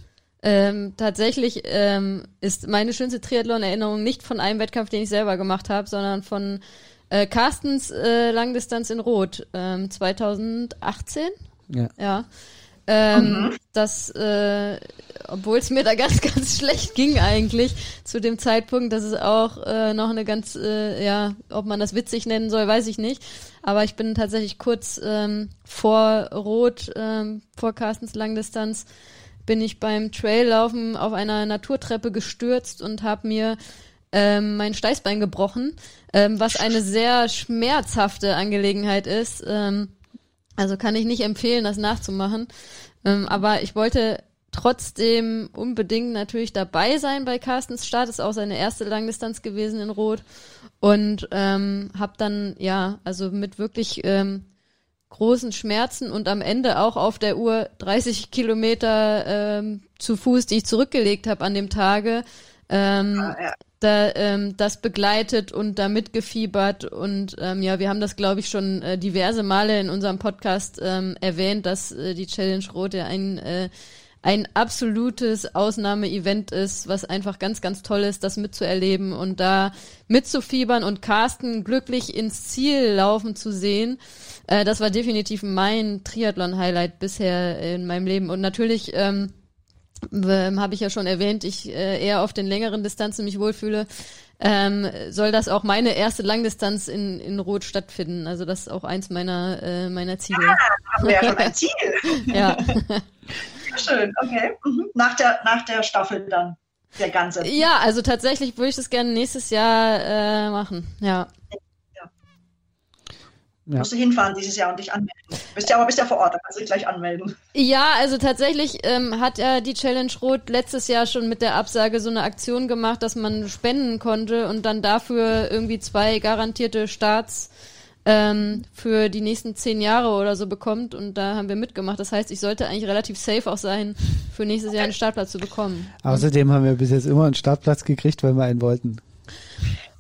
Ähm, tatsächlich ähm, ist meine schönste Triathlon-Erinnerung nicht von einem Wettkampf, den ich selber gemacht habe, sondern von äh, Carstens äh, Langdistanz in Rot ähm, 2018. Ja. ja. Ähm, mhm. Das, äh, obwohl es mir da ganz, ganz schlecht ging eigentlich zu dem Zeitpunkt, das ist auch äh, noch eine ganz, äh, ja, ob man das witzig nennen soll, weiß ich nicht. Aber ich bin tatsächlich kurz ähm, vor Rot, ähm, vor Carstens Langdistanz, bin ich beim Traillaufen auf einer Naturtreppe gestürzt und habe mir ähm, mein Steißbein gebrochen, ähm, was eine sehr schmerzhafte Angelegenheit ist. Ähm, also kann ich nicht empfehlen, das nachzumachen. Ähm, aber ich wollte trotzdem unbedingt natürlich dabei sein bei Carstens Start. Ist auch seine erste Langdistanz gewesen in Rot. Und ähm, habe dann, ja, also mit wirklich ähm, großen Schmerzen und am Ende auch auf der Uhr 30 Kilometer ähm, zu Fuß, die ich zurückgelegt habe an dem Tage, ähm, ah, ja da, ähm, das begleitet und da mitgefiebert. Und ähm, ja, wir haben das, glaube ich, schon äh, diverse Male in unserem Podcast ähm, erwähnt, dass äh, die Challenge Rote ein, äh, ein absolutes Ausnahmeevent ist, was einfach ganz, ganz toll ist, das mitzuerleben und da mitzufiebern und Carsten glücklich ins Ziel laufen zu sehen. Äh, das war definitiv mein Triathlon-Highlight bisher in meinem Leben. Und natürlich ähm, ähm, habe ich ja schon erwähnt, ich äh, eher auf den längeren Distanzen mich wohlfühle, ähm, soll das auch meine erste Langdistanz in, in Rot stattfinden. Also das ist auch eins meiner, äh, meiner Ziele. Ah, haben wir ja schon ein Ziel. ja. Schön, okay. Mhm. Nach, der, nach der Staffel dann, der ganze. Ja, also tatsächlich würde ich das gerne nächstes Jahr äh, machen, ja. Ja. Musst du hinfahren dieses Jahr und dich anmelden. Bist ja aber bist ja vor Ort, dann kannst du dich gleich anmelden. Ja, also tatsächlich ähm, hat ja die Challenge Rot letztes Jahr schon mit der Absage so eine Aktion gemacht, dass man spenden konnte und dann dafür irgendwie zwei garantierte Starts ähm, für die nächsten zehn Jahre oder so bekommt und da haben wir mitgemacht. Das heißt, ich sollte eigentlich relativ safe auch sein, für nächstes Jahr einen Startplatz zu bekommen. Außerdem haben wir bis jetzt immer einen Startplatz gekriegt, weil wir einen wollten.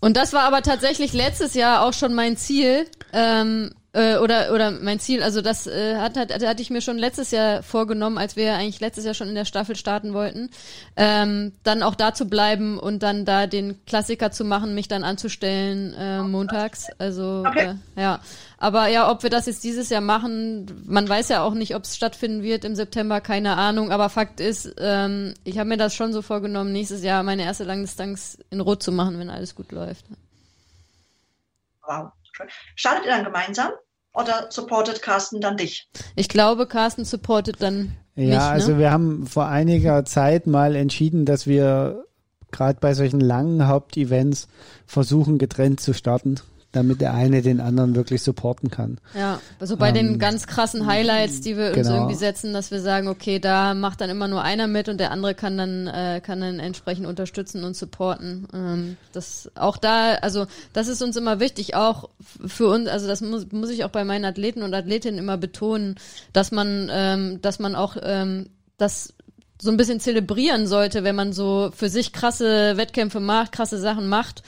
Und das war aber tatsächlich letztes Jahr auch schon mein Ziel. Ähm, äh, oder oder mein Ziel, also das äh, hat, hat, hatte ich mir schon letztes Jahr vorgenommen, als wir eigentlich letztes Jahr schon in der Staffel starten wollten, ähm, dann auch da zu bleiben und dann da den Klassiker zu machen, mich dann anzustellen äh, montags. Also okay. äh, ja, aber ja, ob wir das jetzt dieses Jahr machen, man weiß ja auch nicht, ob es stattfinden wird im September, keine Ahnung. Aber Fakt ist, ähm, ich habe mir das schon so vorgenommen, nächstes Jahr meine erste Langdistanz in Rot zu machen, wenn alles gut läuft. Wow. Startet ihr dann gemeinsam oder supportet Carsten dann dich? Ich glaube, Carsten supportet dann ja, mich. Ja, also ne? wir haben vor einiger Zeit mal entschieden, dass wir gerade bei solchen langen Hauptevents versuchen, getrennt zu starten damit der eine den anderen wirklich supporten kann. Ja, also bei ähm, den ganz krassen Highlights, die wir uns genau. irgendwie setzen, dass wir sagen, okay, da macht dann immer nur einer mit und der andere kann dann äh, kann dann entsprechend unterstützen und supporten. Ähm, das auch da, also das ist uns immer wichtig, auch für uns, also das muss, muss ich auch bei meinen Athleten und Athletinnen immer betonen, dass man ähm, dass man auch ähm, das so ein bisschen zelebrieren sollte, wenn man so für sich krasse Wettkämpfe macht, krasse Sachen macht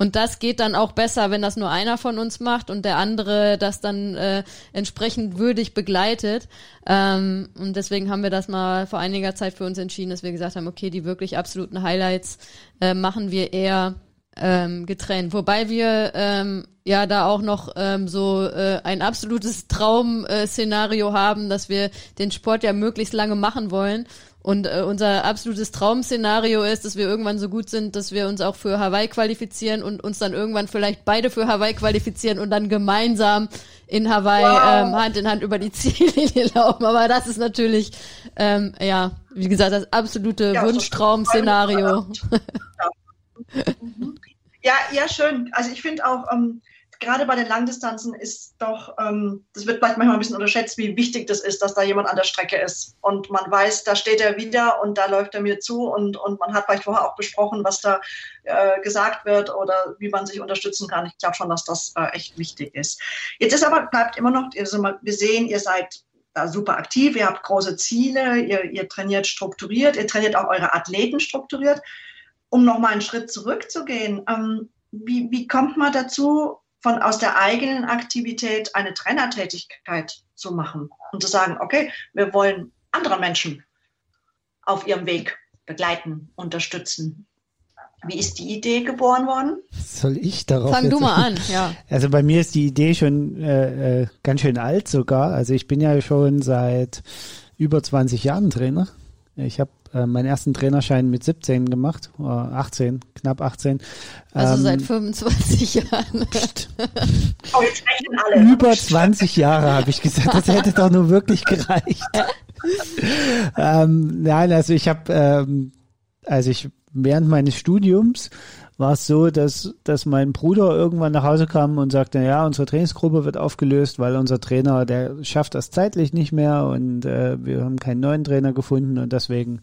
und das geht dann auch besser, wenn das nur einer von uns macht und der andere das dann äh, entsprechend würdig begleitet. Ähm, und deswegen haben wir das mal vor einiger Zeit für uns entschieden, dass wir gesagt haben, okay, die wirklich absoluten Highlights äh, machen wir eher ähm, getrennt. Wobei wir ähm, ja da auch noch ähm, so äh, ein absolutes Traum-Szenario haben, dass wir den Sport ja möglichst lange machen wollen und äh, unser absolutes Traum-Szenario ist, dass wir irgendwann so gut sind, dass wir uns auch für Hawaii qualifizieren und uns dann irgendwann vielleicht beide für Hawaii qualifizieren und dann gemeinsam in Hawaii wow. ähm, Hand in Hand über die Ziellinie laufen. Aber das ist natürlich, ähm, ja, wie gesagt, das absolute ja, Wunschtraum-Szenario. Ja, ja, schön. Also ich finde auch, ähm, gerade bei den Langdistanzen ist doch, ähm, das wird vielleicht manchmal ein bisschen unterschätzt, wie wichtig das ist, dass da jemand an der Strecke ist. Und man weiß, da steht er wieder und da läuft er mir zu und, und man hat vielleicht vorher auch besprochen, was da äh, gesagt wird oder wie man sich unterstützen kann. Ich glaube schon, dass das äh, echt wichtig ist. Jetzt ist aber, bleibt immer noch, also wir sehen, ihr seid da super aktiv, ihr habt große Ziele, ihr, ihr trainiert strukturiert, ihr trainiert auch eure Athleten strukturiert. Um nochmal einen Schritt zurückzugehen, ähm, wie, wie kommt man dazu, von aus der eigenen Aktivität eine Trainertätigkeit zu machen und zu sagen, okay, wir wollen andere Menschen auf ihrem Weg begleiten, unterstützen. Wie ist die Idee geboren worden? Soll ich darauf? Fang du mal an, ja. Also bei mir ist die Idee schon äh, äh, ganz schön alt sogar. Also ich bin ja schon seit über 20 Jahren Trainer. Ich habe äh, meinen ersten Trainerschein mit 17 gemacht, äh, 18, knapp 18. Also ähm, seit 25 Jahren. oh, jetzt rechnen alle. Über 20 Jahre habe ich gesagt, das hätte doch nur wirklich gereicht. ähm, nein, also ich habe, ähm, also ich während meines Studiums war es so, dass, dass mein Bruder irgendwann nach Hause kam und sagte, ja, unsere Trainingsgruppe wird aufgelöst, weil unser Trainer, der schafft das zeitlich nicht mehr und äh, wir haben keinen neuen Trainer gefunden und deswegen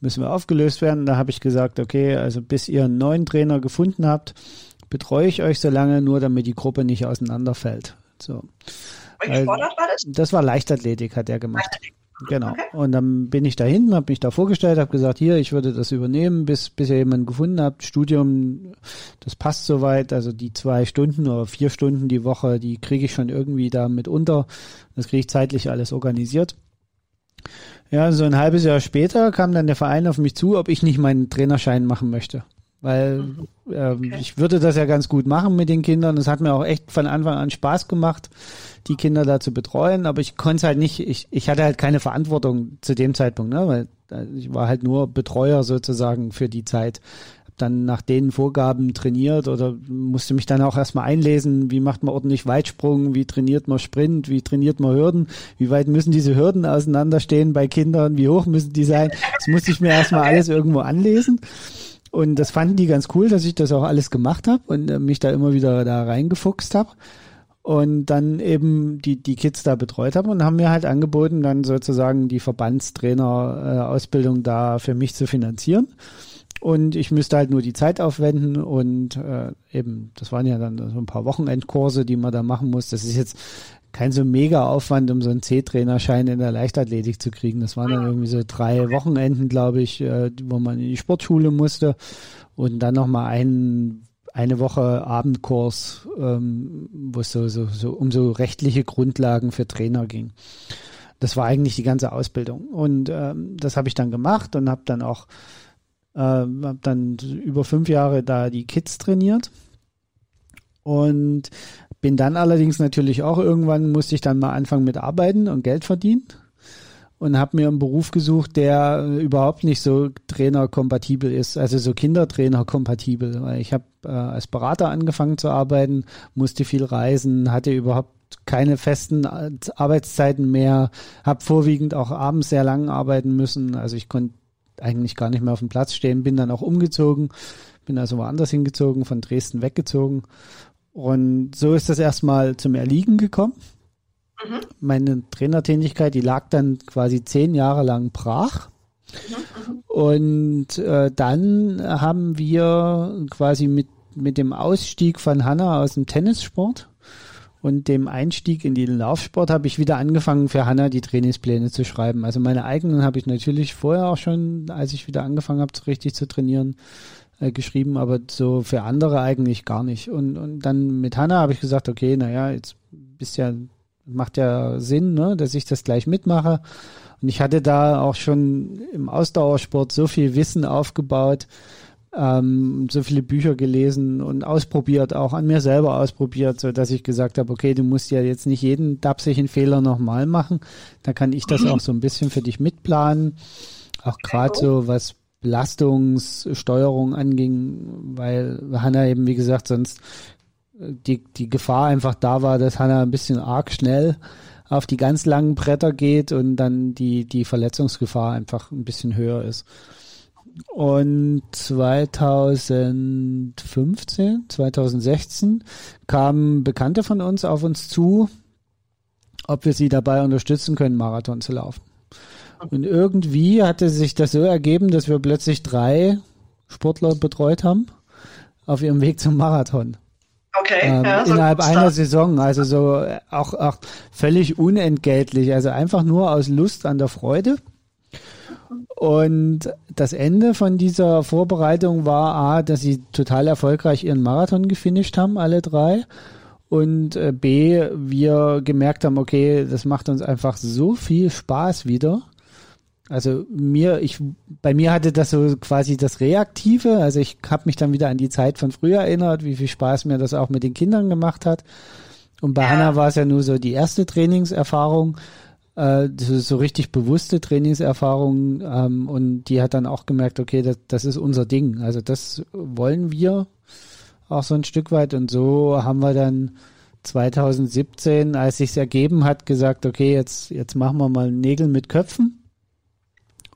müssen wir aufgelöst werden. Da habe ich gesagt, okay, also bis ihr einen neuen Trainer gefunden habt, betreue ich euch so lange, nur damit die Gruppe nicht auseinanderfällt. So. Welche Sportart war das? Das war Leichtathletik, hat er gemacht. Leichtathletik. Genau. Okay. Und dann bin ich da hinten, habe mich da vorgestellt, habe gesagt, hier, ich würde das übernehmen, bis, bis ihr jemanden gefunden habt. Studium, das passt soweit. Also die zwei Stunden oder vier Stunden die Woche, die kriege ich schon irgendwie da mit unter. Das kriege ich zeitlich alles organisiert. Ja, so ein halbes Jahr später kam dann der Verein auf mich zu, ob ich nicht meinen Trainerschein machen möchte weil äh, okay. ich würde das ja ganz gut machen mit den Kindern. Es hat mir auch echt von Anfang an Spaß gemacht, die Kinder da zu betreuen, aber ich konnte es halt nicht, ich, ich hatte halt keine Verantwortung zu dem Zeitpunkt, ne? weil Ich war halt nur Betreuer sozusagen für die Zeit dann nach den Vorgaben trainiert oder musste mich dann auch erstmal einlesen, wie macht man ordentlich Weitsprung, wie trainiert man Sprint, wie trainiert man Hürden, wie weit müssen diese Hürden auseinanderstehen bei Kindern, wie hoch müssen die sein. Das musste ich mir erstmal alles irgendwo anlesen. Und das fanden die ganz cool, dass ich das auch alles gemacht habe und äh, mich da immer wieder da reingefuchst habe. Und dann eben die, die Kids da betreut habe und haben mir halt angeboten, dann sozusagen die Verbandstrainer-Ausbildung äh, da für mich zu finanzieren. Und ich müsste halt nur die Zeit aufwenden und äh, eben, das waren ja dann so ein paar Wochenendkurse, die man da machen muss. Das ist jetzt kein so mega Aufwand, um so einen C-Trainerschein in der Leichtathletik zu kriegen. Das waren dann irgendwie so drei Wochenenden, glaube ich, äh, wo man in die Sportschule musste und dann nochmal ein, eine Woche Abendkurs, ähm, wo es so, so, so um so rechtliche Grundlagen für Trainer ging. Das war eigentlich die ganze Ausbildung. Und ähm, das habe ich dann gemacht und habe dann auch äh, habe dann über fünf Jahre da die Kids trainiert und bin dann allerdings natürlich auch irgendwann musste ich dann mal anfangen mit Arbeiten und Geld verdienen und habe mir einen Beruf gesucht, der überhaupt nicht so trainerkompatibel ist, also so Kindertrainer-kompatibel. Ich habe äh, als Berater angefangen zu arbeiten, musste viel reisen, hatte überhaupt keine festen Arbeitszeiten mehr, habe vorwiegend auch abends sehr lang arbeiten müssen. Also ich konnte eigentlich gar nicht mehr auf dem Platz stehen, bin dann auch umgezogen, bin also woanders hingezogen, von Dresden weggezogen. Und so ist das erstmal zum Erliegen gekommen. Mhm. Meine Trainertätigkeit, die lag dann quasi zehn Jahre lang brach. Mhm. Und äh, dann haben wir quasi mit, mit dem Ausstieg von Hanna aus dem Tennissport und dem Einstieg in den Laufsport habe ich wieder angefangen, für Hanna die Trainingspläne zu schreiben. Also meine eigenen habe ich natürlich vorher auch schon, als ich wieder angefangen habe, richtig zu trainieren, äh, geschrieben, aber so für andere eigentlich gar nicht. Und, und dann mit Hanna habe ich gesagt, okay, naja, jetzt bist ja, macht ja Sinn, ne, dass ich das gleich mitmache. Und ich hatte da auch schon im Ausdauersport so viel Wissen aufgebaut, ähm, so viele Bücher gelesen und ausprobiert, auch an mir selber ausprobiert, so dass ich gesagt habe, okay, du musst ja jetzt nicht jeden dapsigen Fehler nochmal machen. Da kann ich das auch so ein bisschen für dich mitplanen. Auch gerade so was Belastungssteuerung anging, weil Hanna eben, wie gesagt, sonst die, die Gefahr einfach da war, dass Hanna ein bisschen arg schnell auf die ganz langen Bretter geht und dann die, die Verletzungsgefahr einfach ein bisschen höher ist. Und 2015, 2016 kamen Bekannte von uns auf uns zu, ob wir sie dabei unterstützen können, Marathon zu laufen. Und irgendwie hatte sich das so ergeben, dass wir plötzlich drei Sportler betreut haben auf ihrem Weg zum Marathon. Okay. Ähm, ja, so innerhalb einer Saison, also so auch, auch völlig unentgeltlich, also einfach nur aus Lust an der Freude. Und das Ende von dieser Vorbereitung war A, dass sie total erfolgreich ihren Marathon gefinisht haben, alle drei. Und äh, B, wir gemerkt haben, okay, das macht uns einfach so viel Spaß wieder. Also mir, ich, bei mir hatte das so quasi das Reaktive. Also ich habe mich dann wieder an die Zeit von früher erinnert, wie viel Spaß mir das auch mit den Kindern gemacht hat. Und bei ja. Hannah war es ja nur so die erste Trainingserfahrung äh, so richtig bewusste Trainingserfahrung ähm, und die hat dann auch gemerkt, okay, das, das ist unser Ding. Also das wollen wir auch so ein Stück weit und so haben wir dann 2017, als sich's ergeben hat, gesagt, okay, jetzt, jetzt machen wir mal Nägel mit Köpfen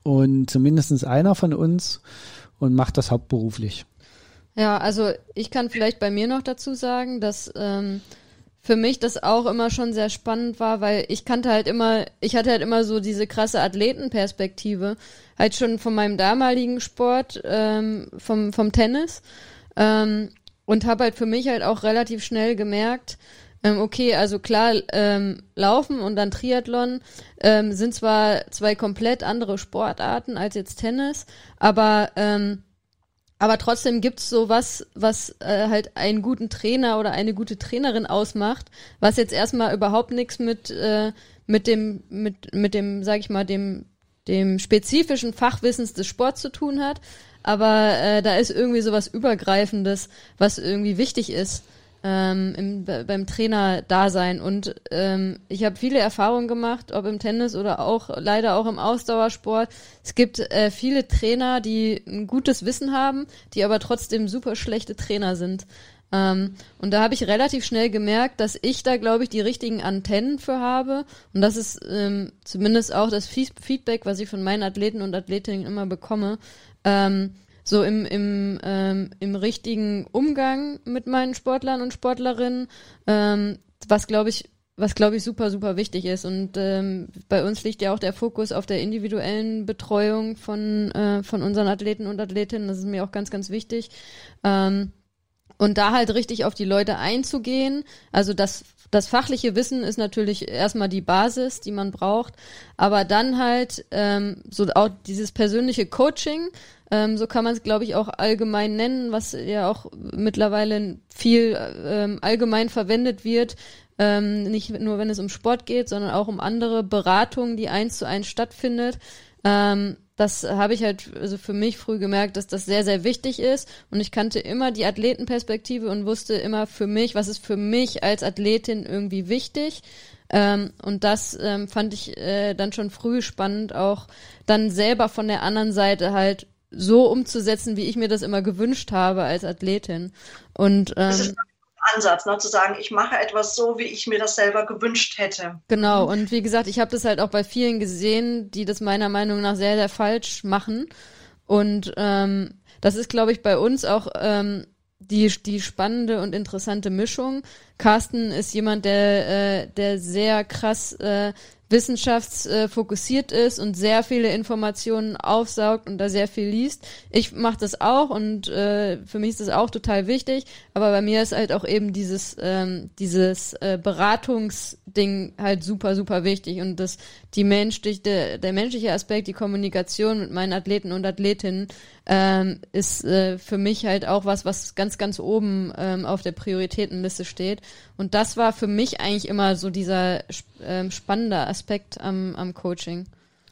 und zumindestens einer von uns und macht das hauptberuflich. Ja, also ich kann vielleicht bei mir noch dazu sagen, dass ähm, für mich das auch immer schon sehr spannend war, weil ich kannte halt immer, ich hatte halt immer so diese krasse Athletenperspektive, halt schon von meinem damaligen Sport, ähm, vom, vom Tennis ähm, und habe halt für mich halt auch relativ schnell gemerkt, ähm, okay, also klar, ähm, Laufen und dann Triathlon ähm, sind zwar zwei komplett andere Sportarten als jetzt Tennis, aber ähm, aber trotzdem gibt's so was, was äh, halt einen guten Trainer oder eine gute Trainerin ausmacht, was jetzt erstmal überhaupt nichts mit, äh, mit dem, mit, mit dem, sag ich mal, dem, dem spezifischen Fachwissens des Sports zu tun hat. Aber äh, da ist irgendwie so was Übergreifendes, was irgendwie wichtig ist. Ähm, im, beim Trainer-Dasein. Und ähm, ich habe viele Erfahrungen gemacht, ob im Tennis oder auch leider auch im Ausdauersport. Es gibt äh, viele Trainer, die ein gutes Wissen haben, die aber trotzdem super schlechte Trainer sind. Ähm, und da habe ich relativ schnell gemerkt, dass ich da, glaube ich, die richtigen Antennen für habe. Und das ist ähm, zumindest auch das Feedback, was ich von meinen Athleten und Athletinnen immer bekomme. Ähm, so im, im, ähm, im richtigen Umgang mit meinen Sportlern und Sportlerinnen, ähm, was glaube ich, was glaube ich super, super wichtig ist. Und ähm, bei uns liegt ja auch der Fokus auf der individuellen Betreuung von, äh, von unseren Athleten und Athletinnen. Das ist mir auch ganz, ganz wichtig. Ähm, und da halt richtig auf die Leute einzugehen. Also das, das fachliche Wissen ist natürlich erstmal die Basis, die man braucht. Aber dann halt ähm, so auch dieses persönliche Coaching, ähm, so kann man es, glaube ich, auch allgemein nennen, was ja auch mittlerweile viel ähm, allgemein verwendet wird. Ähm, nicht nur, wenn es um Sport geht, sondern auch um andere Beratungen, die eins zu eins stattfindet. Ähm, das habe ich halt also für mich früh gemerkt, dass das sehr, sehr wichtig ist. Und ich kannte immer die Athletenperspektive und wusste immer für mich, was ist für mich als Athletin irgendwie wichtig. Ähm, und das ähm, fand ich äh, dann schon früh spannend, auch dann selber von der anderen Seite halt so umzusetzen, wie ich mir das immer gewünscht habe als Athletin. Und ähm, Ansatz, ne, zu sagen, ich mache etwas so, wie ich mir das selber gewünscht hätte. Genau, und wie gesagt, ich habe das halt auch bei vielen gesehen, die das meiner Meinung nach sehr, sehr falsch machen. Und ähm, das ist, glaube ich, bei uns auch ähm, die, die spannende und interessante Mischung. Carsten ist jemand, der, äh, der sehr krass äh, wissenschaftsfokussiert ist und sehr viele Informationen aufsaugt und da sehr viel liest. Ich mache das auch und äh, für mich ist das auch total wichtig, aber bei mir ist halt auch eben dieses ähm, dieses äh, Beratungsding halt super super wichtig und das die Mensch der, der menschliche Aspekt, die Kommunikation mit meinen Athleten und Athletinnen ähm, ist äh, für mich halt auch was, was ganz, ganz oben ähm, auf der Prioritätenliste steht. Und das war für mich eigentlich immer so dieser ähm, spannende Aspekt am, am Coaching.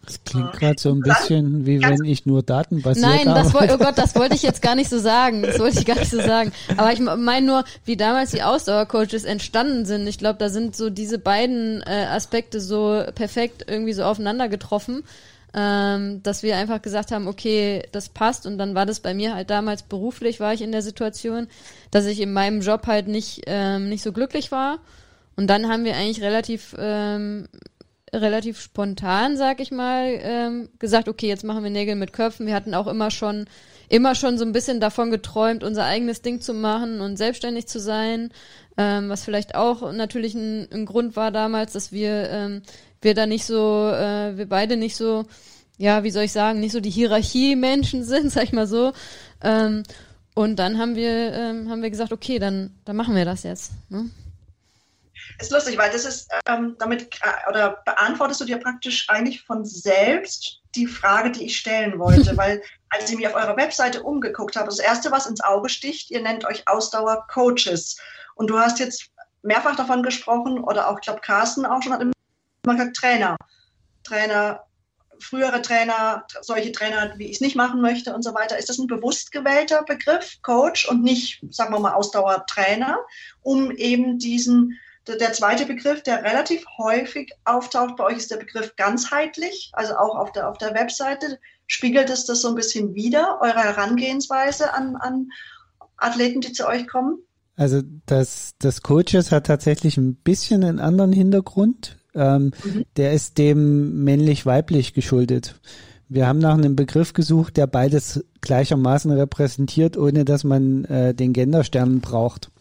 Das klingt gerade so ein bisschen wie wenn ich nur datenbasiert Nein, das wollte, oh Gott, das wollte ich jetzt gar nicht so sagen. Das wollte ich gar nicht so sagen. Aber ich meine nur, wie damals die Ausdauercoaches entstanden sind. Ich glaube, da sind so diese beiden äh, Aspekte so perfekt irgendwie so aufeinander getroffen ähm, dass wir einfach gesagt haben, okay, das passt. Und dann war das bei mir halt damals beruflich, war ich in der Situation, dass ich in meinem Job halt nicht, ähm, nicht so glücklich war. Und dann haben wir eigentlich relativ, ähm, relativ spontan, sag ich mal, ähm, gesagt, okay, jetzt machen wir Nägel mit Köpfen. Wir hatten auch immer schon, immer schon so ein bisschen davon geträumt, unser eigenes Ding zu machen und selbstständig zu sein. Ähm, was vielleicht auch natürlich ein, ein Grund war damals, dass wir ähm, wir da nicht so, äh, wir beide nicht so, ja, wie soll ich sagen, nicht so die Hierarchie-Menschen sind, sag ich mal so. Ähm, und dann haben wir, ähm, haben wir gesagt, okay, dann, dann machen wir das jetzt. Ne? Ist lustig, weil das ist, ähm, damit, äh, oder beantwortest du dir praktisch eigentlich von selbst die Frage, die ich stellen wollte, weil als ich mich auf eurer Webseite umgeguckt habe, das erste, was ins Auge sticht, ihr nennt euch Ausdauer-Coaches. Und du hast jetzt mehrfach davon gesprochen, oder auch, ich glaube, Carsten auch schon hat im man sagt Trainer. Trainer, frühere Trainer, solche Trainer, wie ich es nicht machen möchte und so weiter. Ist das ein bewusst gewählter Begriff, Coach, und nicht, sagen wir mal, Ausdauertrainer, um eben diesen, der zweite Begriff, der relativ häufig auftaucht bei euch, ist der Begriff ganzheitlich, also auch auf der, auf der Webseite. Spiegelt es das so ein bisschen wider, eure Herangehensweise an, an Athleten, die zu euch kommen? Also das, das Coaches hat tatsächlich ein bisschen einen anderen Hintergrund. Ähm, mhm. Der ist dem männlich-weiblich geschuldet. Wir haben nach einem Begriff gesucht, der beides gleichermaßen repräsentiert, ohne dass man äh, den Genderstern braucht.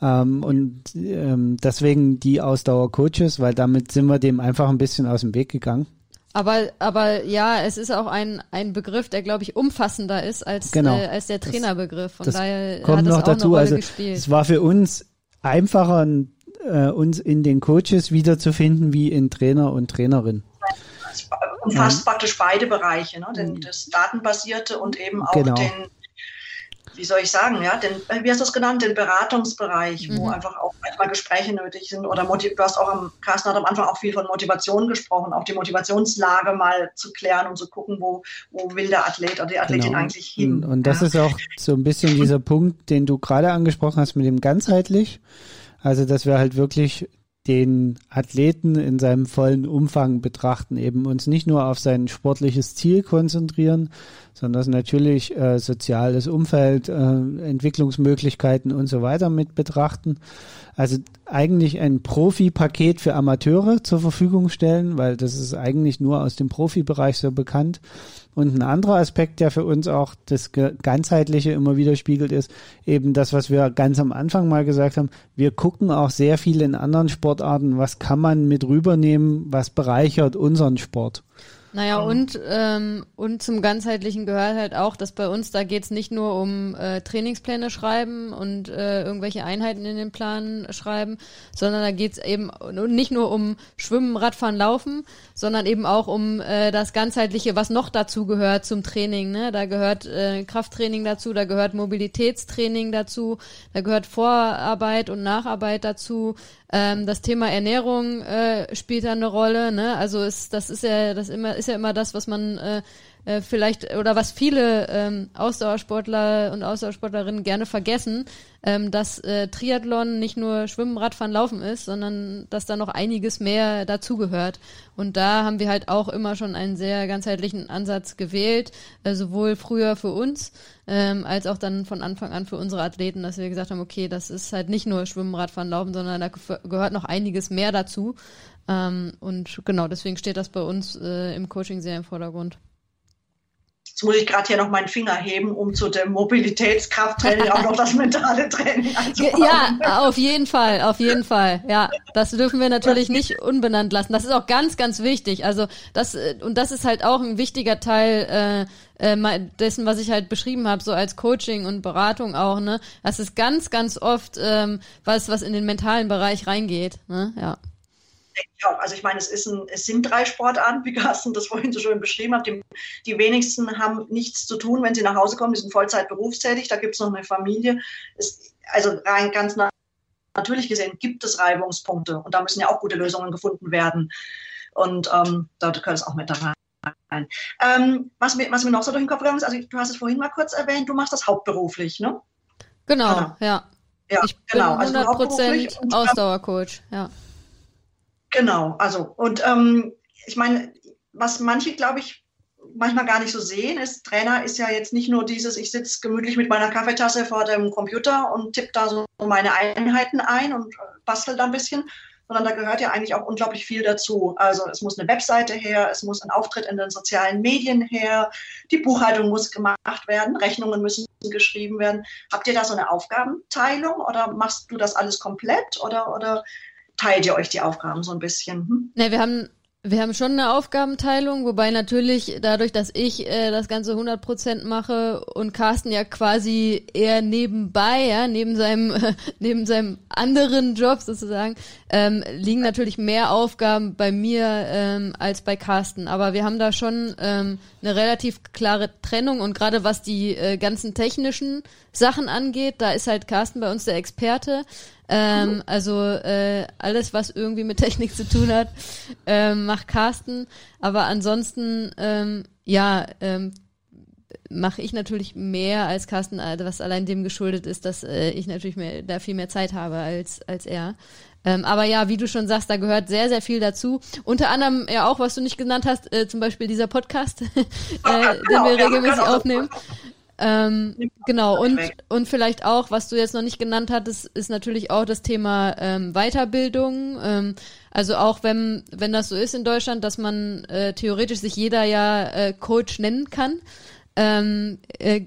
Ähm, und ähm, deswegen die Ausdauer-Coaches, weil damit sind wir dem einfach ein bisschen aus dem Weg gegangen. Aber, aber ja, es ist auch ein, ein Begriff, der, glaube ich, umfassender ist als, genau. äh, als der Trainerbegriff. Von daher kommt hat noch das auch dazu. eine Rolle also, gespielt. Es war für uns einfacher, ein äh, uns in den Coaches wiederzufinden wie in Trainer und Trainerin. Umfasst ja. praktisch beide Bereiche, ne? Den, das Datenbasierte und eben auch genau. den wie soll ich sagen, ja, den, äh, wie hast du es genannt, den Beratungsbereich, wo mhm. einfach auch manchmal Gespräche nötig sind oder du hast auch am, Carsten hat am Anfang auch viel von Motivation gesprochen, auch die Motivationslage mal zu klären und zu gucken, wo, wo will der Athlet oder die Athletin genau. eigentlich hin. Und, und das ja. ist auch so ein bisschen dieser Punkt, den du gerade angesprochen hast mit dem ganzheitlich. Also, dass wir halt wirklich den Athleten in seinem vollen Umfang betrachten, eben uns nicht nur auf sein sportliches Ziel konzentrieren, sondern natürlich äh, soziales Umfeld, äh, Entwicklungsmöglichkeiten und so weiter mit betrachten. Also eigentlich ein Profi-Paket für Amateure zur Verfügung stellen, weil das ist eigentlich nur aus dem Profibereich so bekannt. Und ein anderer Aspekt, der für uns auch das Ganzheitliche immer wieder spiegelt, ist eben das, was wir ganz am Anfang mal gesagt haben. Wir gucken auch sehr viel in anderen Sportarten, was kann man mit rübernehmen, was bereichert unseren Sport. Naja, ähm. und, ähm, und zum Ganzheitlichen gehört halt auch, dass bei uns, da geht's nicht nur um äh, Trainingspläne schreiben und äh, irgendwelche Einheiten in den Plan schreiben, sondern da geht's eben nicht nur um Schwimmen, Radfahren, Laufen, sondern eben auch um äh, das Ganzheitliche, was noch dazu gehört zum Training. Ne? Da gehört äh, Krafttraining dazu, da gehört Mobilitätstraining dazu, da gehört Vorarbeit und Nacharbeit dazu, ähm, das Thema Ernährung äh, spielt da eine Rolle. Ne? Also ist, das ist ja das immer ist ja immer das, was man äh, äh, vielleicht oder was viele ähm, Ausdauersportler und Ausdauersportlerinnen gerne vergessen, ähm, dass äh, Triathlon nicht nur Schwimmen, Radfahren, Laufen ist, sondern dass da noch einiges mehr dazugehört. Und da haben wir halt auch immer schon einen sehr ganzheitlichen Ansatz gewählt, äh, sowohl früher für uns ähm, als auch dann von Anfang an für unsere Athleten, dass wir gesagt haben, okay, das ist halt nicht nur Schwimmen, Radfahren, Laufen, sondern da gehört noch einiges mehr dazu. Ähm, und genau, deswegen steht das bei uns äh, im Coaching sehr im Vordergrund. Jetzt muss ich gerade hier noch meinen Finger heben, um zu dem Mobilitätskrafttraining auch noch das mentale Training einzubauen. Ja, auf jeden Fall, auf jeden Fall. Ja, das dürfen wir natürlich nicht unbenannt lassen. Das ist auch ganz, ganz wichtig. Also das und das ist halt auch ein wichtiger Teil äh, äh, dessen, was ich halt beschrieben habe, so als Coaching und Beratung auch. Ne, das ist ganz, ganz oft ähm, was, was in den mentalen Bereich reingeht. Ne? Ja auch. Also ich meine, es, ist ein, es sind drei Sportarten, wie Carsten das vorhin so schön beschrieben hat. Die, die wenigsten haben nichts zu tun, wenn sie nach Hause kommen. Die sind Vollzeit berufstätig, da gibt es noch eine Familie. Es, also rein ganz natürlich gesehen gibt es Reibungspunkte und da müssen ja auch gute Lösungen gefunden werden. Und ähm, da gehört es auch mit da rein. Ähm, was, mir, was mir noch so durch den Kopf gegangen ist, also du hast es vorhin mal kurz erwähnt, du machst das hauptberuflich, ne? Genau, ja. Ja, ich genau. bin 100% also Ausdauercoach, ja. Genau, also und ähm, ich meine, was manche, glaube ich, manchmal gar nicht so sehen, ist, Trainer ist ja jetzt nicht nur dieses, ich sitze gemütlich mit meiner Kaffeetasse vor dem Computer und tippe da so meine Einheiten ein und bastel da ein bisschen, sondern da gehört ja eigentlich auch unglaublich viel dazu. Also es muss eine Webseite her, es muss ein Auftritt in den sozialen Medien her, die Buchhaltung muss gemacht werden, Rechnungen müssen geschrieben werden. Habt ihr da so eine Aufgabenteilung oder machst du das alles komplett oder, oder teilt ihr euch die Aufgaben so ein bisschen? Hm? Ne, wir haben wir haben schon eine Aufgabenteilung, wobei natürlich dadurch, dass ich äh, das Ganze 100% mache und Carsten ja quasi eher nebenbei, ja, neben seinem, äh, neben seinem anderen Job sozusagen, ähm, liegen natürlich mehr Aufgaben bei mir ähm, als bei Carsten. Aber wir haben da schon ähm, eine relativ klare Trennung und gerade was die äh, ganzen technischen Sachen angeht, da ist halt Carsten bei uns der Experte. Ähm. Also äh, alles, was irgendwie mit Technik zu tun hat, ähm, macht Carsten. Aber ansonsten, ähm, ja, ähm, mache ich natürlich mehr als Carsten, äh, was allein dem geschuldet ist, dass äh, ich natürlich mehr, da viel mehr Zeit habe als, als er. Ähm, aber ja, wie du schon sagst, da gehört sehr, sehr viel dazu. Unter anderem ja auch, was du nicht genannt hast, äh, zum Beispiel dieser Podcast, äh, den wir genau, regelmäßig aufnehmen. Ähm, genau, und, und vielleicht auch, was du jetzt noch nicht genannt hattest, ist natürlich auch das Thema ähm, Weiterbildung. Ähm, also auch wenn, wenn das so ist in Deutschland, dass man äh, theoretisch sich jeder ja äh, Coach nennen kann, ähm, äh,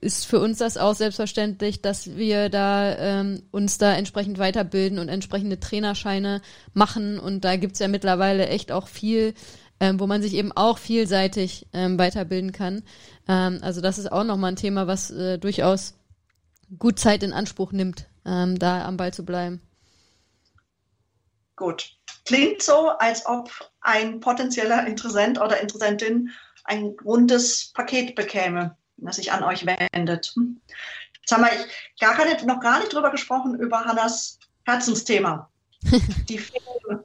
ist für uns das auch selbstverständlich, dass wir da ähm, uns da entsprechend weiterbilden und entsprechende Trainerscheine machen. Und da gibt's ja mittlerweile echt auch viel, ähm, wo man sich eben auch vielseitig ähm, weiterbilden kann. Ähm, also das ist auch nochmal ein Thema, was äh, durchaus gut Zeit in Anspruch nimmt, ähm, da am Ball zu bleiben. Gut. Klingt so, als ob ein potenzieller Interessent oder Interessentin ein rundes Paket bekäme, das sich an euch wendet. Hm. Jetzt haben wir gar keine, noch gar nicht drüber gesprochen, über Hannas Herzensthema. Die Filme.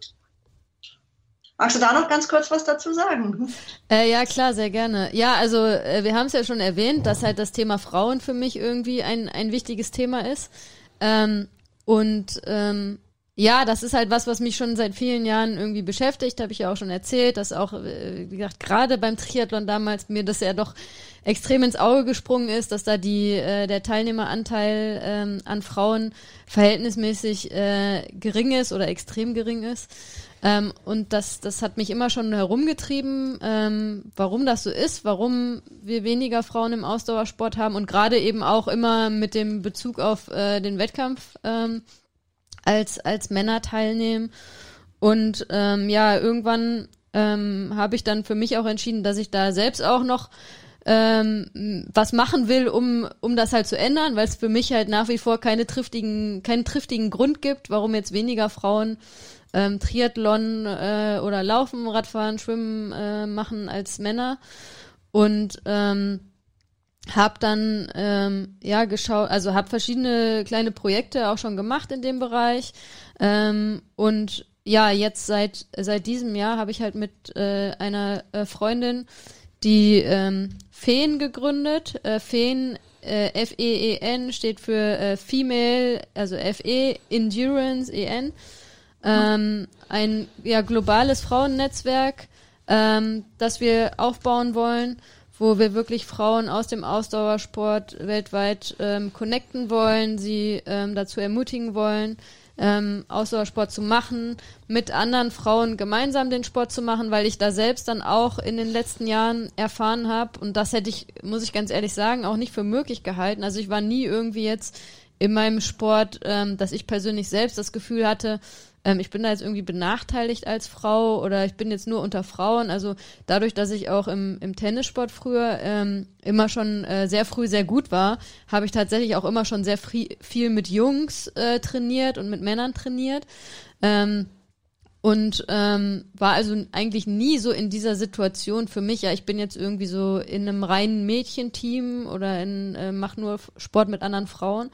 Magst du da noch ganz kurz was dazu sagen? Äh, ja, klar, sehr gerne. Ja, also äh, wir haben es ja schon erwähnt, dass halt das Thema Frauen für mich irgendwie ein, ein wichtiges Thema ist. Ähm, und ähm, ja, das ist halt was, was mich schon seit vielen Jahren irgendwie beschäftigt, habe ich ja auch schon erzählt, dass auch, äh, wie gesagt, gerade beim Triathlon damals mir das ja doch extrem ins Auge gesprungen ist, dass da die äh, der Teilnehmeranteil ähm, an Frauen verhältnismäßig äh, gering ist oder extrem gering ist. Ähm, und das, das hat mich immer schon herumgetrieben, ähm, warum das so ist, warum wir weniger Frauen im Ausdauersport haben und gerade eben auch immer mit dem Bezug auf äh, den Wettkampf. Ähm, als, als Männer teilnehmen. Und ähm, ja, irgendwann ähm, habe ich dann für mich auch entschieden, dass ich da selbst auch noch ähm, was machen will, um, um das halt zu ändern, weil es für mich halt nach wie vor keine triftigen, keinen triftigen Grund gibt, warum jetzt weniger Frauen ähm, Triathlon äh, oder Laufen, Radfahren, Schwimmen äh, machen als Männer. Und ähm, hab dann ähm, ja geschaut, also habe verschiedene kleine Projekte auch schon gemacht in dem Bereich ähm, und ja jetzt seit seit diesem Jahr habe ich halt mit äh, einer äh, Freundin die ähm, Feen gegründet. Äh, Feen äh, F-E-E-N steht für äh, Female, also F-E Endurance E-N. Ähm, ein ja globales Frauennetzwerk, ähm, das wir aufbauen wollen wo wir wirklich Frauen aus dem Ausdauersport weltweit ähm, connecten wollen, sie ähm, dazu ermutigen wollen, ähm, Ausdauersport zu machen, mit anderen Frauen gemeinsam den Sport zu machen, weil ich da selbst dann auch in den letzten Jahren erfahren habe und das hätte ich, muss ich ganz ehrlich sagen, auch nicht für möglich gehalten. Also ich war nie irgendwie jetzt in meinem Sport, ähm, dass ich persönlich selbst das Gefühl hatte, ähm, ich bin da jetzt irgendwie benachteiligt als Frau oder ich bin jetzt nur unter Frauen. Also dadurch, dass ich auch im, im Tennissport früher ähm, immer schon äh, sehr früh sehr gut war, habe ich tatsächlich auch immer schon sehr viel mit Jungs äh, trainiert und mit Männern trainiert. Ähm, und ähm, war also eigentlich nie so in dieser Situation für mich, ja, ich bin jetzt irgendwie so in einem reinen Mädchenteam oder in, äh, mach nur Sport mit anderen Frauen,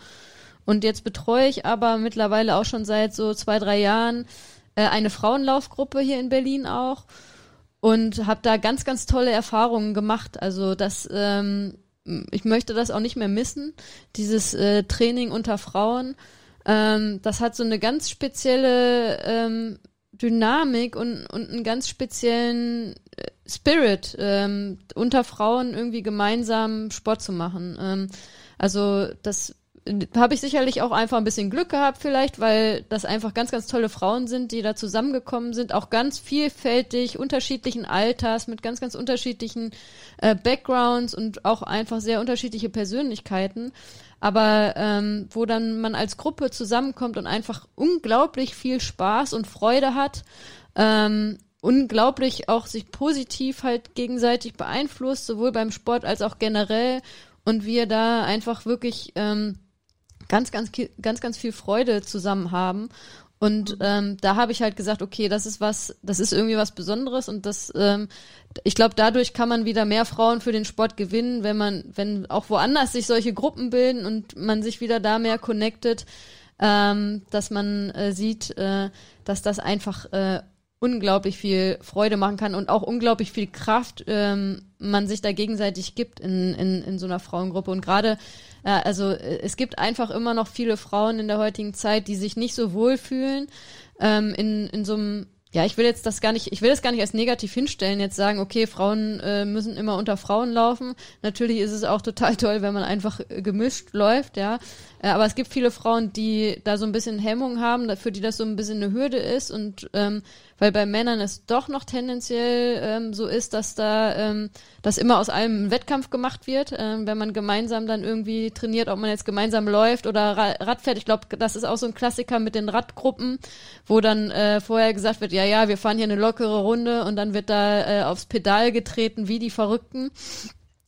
und jetzt betreue ich aber mittlerweile auch schon seit so zwei, drei Jahren äh, eine Frauenlaufgruppe hier in Berlin auch und habe da ganz, ganz tolle Erfahrungen gemacht. Also das, ähm, ich möchte das auch nicht mehr missen, dieses äh, Training unter Frauen. Ähm, das hat so eine ganz spezielle ähm, Dynamik und, und einen ganz speziellen äh, Spirit, ähm, unter Frauen irgendwie gemeinsam Sport zu machen. Ähm, also das habe ich sicherlich auch einfach ein bisschen Glück gehabt vielleicht, weil das einfach ganz, ganz tolle Frauen sind, die da zusammengekommen sind, auch ganz vielfältig, unterschiedlichen Alters, mit ganz, ganz unterschiedlichen äh, Backgrounds und auch einfach sehr unterschiedliche Persönlichkeiten. Aber ähm, wo dann man als Gruppe zusammenkommt und einfach unglaublich viel Spaß und Freude hat, ähm, unglaublich auch sich positiv halt gegenseitig beeinflusst, sowohl beim Sport als auch generell und wir da einfach wirklich ähm, ganz, ganz, ganz, ganz viel Freude zusammen haben. Und ähm, da habe ich halt gesagt, okay, das ist was, das ist irgendwie was Besonderes und das, ähm, ich glaube, dadurch kann man wieder mehr Frauen für den Sport gewinnen, wenn man, wenn auch woanders sich solche Gruppen bilden und man sich wieder da mehr connectet, ähm, dass man äh, sieht, äh, dass das einfach äh, unglaublich viel Freude machen kann und auch unglaublich viel Kraft ähm, man sich da gegenseitig gibt in, in, in so einer Frauengruppe. Und gerade ja, also äh, es gibt einfach immer noch viele Frauen in der heutigen Zeit, die sich nicht so wohlfühlen ähm, in, in so einem ja, ich will jetzt das gar nicht, ich will das gar nicht als negativ hinstellen, jetzt sagen, okay, Frauen äh, müssen immer unter Frauen laufen. Natürlich ist es auch total toll, wenn man einfach äh, gemischt läuft, ja. Äh, aber es gibt viele Frauen, die da so ein bisschen Hemmung haben, für die das so ein bisschen eine Hürde ist und ähm, weil bei Männern es doch noch tendenziell ähm, so ist, dass da ähm, das immer aus allem ein Wettkampf gemacht wird, ähm, wenn man gemeinsam dann irgendwie trainiert, ob man jetzt gemeinsam läuft oder Rad fährt. Ich glaube, das ist auch so ein Klassiker mit den Radgruppen, wo dann äh, vorher gesagt wird, ja, ja, wir fahren hier eine lockere Runde und dann wird da äh, aufs Pedal getreten wie die Verrückten.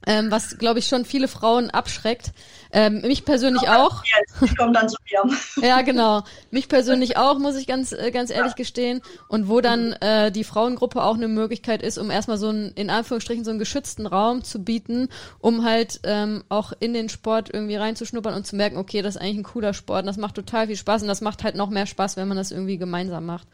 Ähm, was, glaube ich, schon viele Frauen abschreckt. Ähm, mich persönlich auch. Ich komme dann zu mir. ja, genau. Mich persönlich auch, muss ich ganz, äh, ganz ehrlich gestehen. Und wo dann äh, die Frauengruppe auch eine Möglichkeit ist, um erstmal so einen, in Anführungsstrichen, so einen geschützten Raum zu bieten, um halt ähm, auch in den Sport irgendwie reinzuschnuppern und zu merken, okay, das ist eigentlich ein cooler Sport und das macht total viel Spaß und das macht halt noch mehr Spaß, wenn man das irgendwie gemeinsam macht.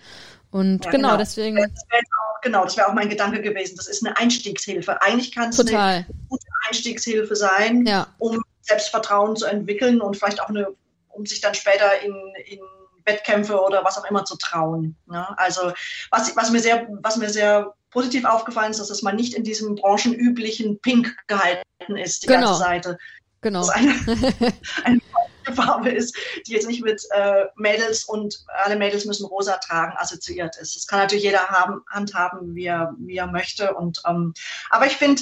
Und ja, genau, genau, deswegen. Das auch, genau, das wäre auch mein Gedanke gewesen. Das ist eine Einstiegshilfe. Eigentlich kann es eine gute Einstiegshilfe sein, ja. um Selbstvertrauen zu entwickeln und vielleicht auch eine, um sich dann später in, in Wettkämpfe oder was auch immer zu trauen. Ja, ne? also was, was, mir sehr, was mir sehr positiv aufgefallen ist, dass es mal nicht in diesem branchenüblichen Pink gehalten ist, die genau. ganze Seite. Genau. Das eine, eine Farbe ist, die jetzt nicht mit äh, Mädels und alle Mädels müssen rosa tragen assoziiert ist. Das kann natürlich jeder haben, handhaben, wie er, wie er möchte. Und, ähm, aber ich finde,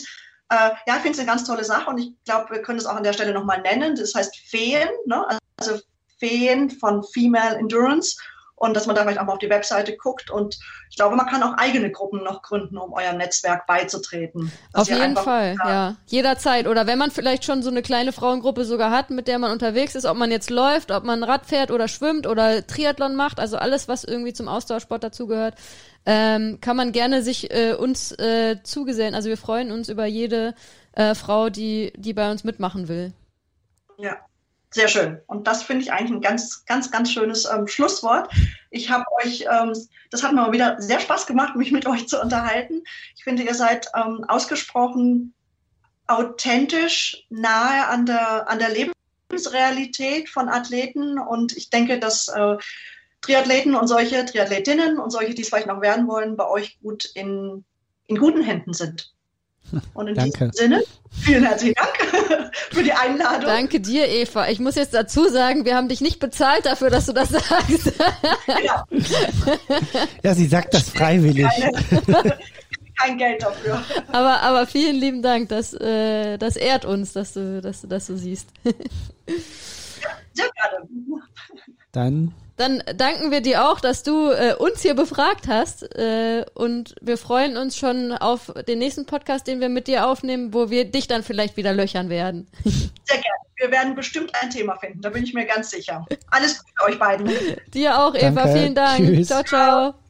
äh, ja, ich finde es eine ganz tolle Sache und ich glaube, wir können es auch an der Stelle nochmal nennen. Das heißt Feen, ne? also Feen von Female Endurance und dass man da vielleicht auch mal auf die Webseite guckt. Und ich glaube, man kann auch eigene Gruppen noch gründen, um eurem Netzwerk beizutreten. Auf jeden Fall, ja. ja. Jederzeit. Oder wenn man vielleicht schon so eine kleine Frauengruppe sogar hat, mit der man unterwegs ist, ob man jetzt läuft, ob man Rad fährt oder schwimmt oder Triathlon macht, also alles, was irgendwie zum Austauschsport dazugehört, ähm, kann man gerne sich äh, uns äh, zugesellen. Also wir freuen uns über jede äh, Frau, die, die bei uns mitmachen will. Ja, sehr schön. Und das finde ich eigentlich ein ganz, ganz, ganz schönes ähm, Schlusswort. Ich habe euch, ähm, das hat mir mal wieder sehr Spaß gemacht, mich mit euch zu unterhalten. Ich finde, ihr seid ähm, ausgesprochen authentisch nahe an der, an der Lebensrealität von Athleten. Und ich denke, dass äh, Triathleten und solche Triathletinnen und solche, die es vielleicht noch werden wollen, bei euch gut in, in guten Händen sind. Und in Danke. diesem Sinne, vielen herzlichen Dank für die Einladung. Danke dir, Eva. Ich muss jetzt dazu sagen, wir haben dich nicht bezahlt dafür, dass du das sagst. Ja, ja sie sagt das freiwillig. Keine, kein Geld dafür. Aber, aber vielen lieben Dank, das, äh, das ehrt uns, dass du, dass du das so siehst. Ja, sehr gerne. Dann dann danken wir dir auch, dass du äh, uns hier befragt hast. Äh, und wir freuen uns schon auf den nächsten Podcast, den wir mit dir aufnehmen, wo wir dich dann vielleicht wieder löchern werden. Sehr gerne. Wir werden bestimmt ein Thema finden, da bin ich mir ganz sicher. Alles Gute euch beiden. Dir auch, Eva. Danke. Vielen Dank. Tschüss. Ciao, ciao.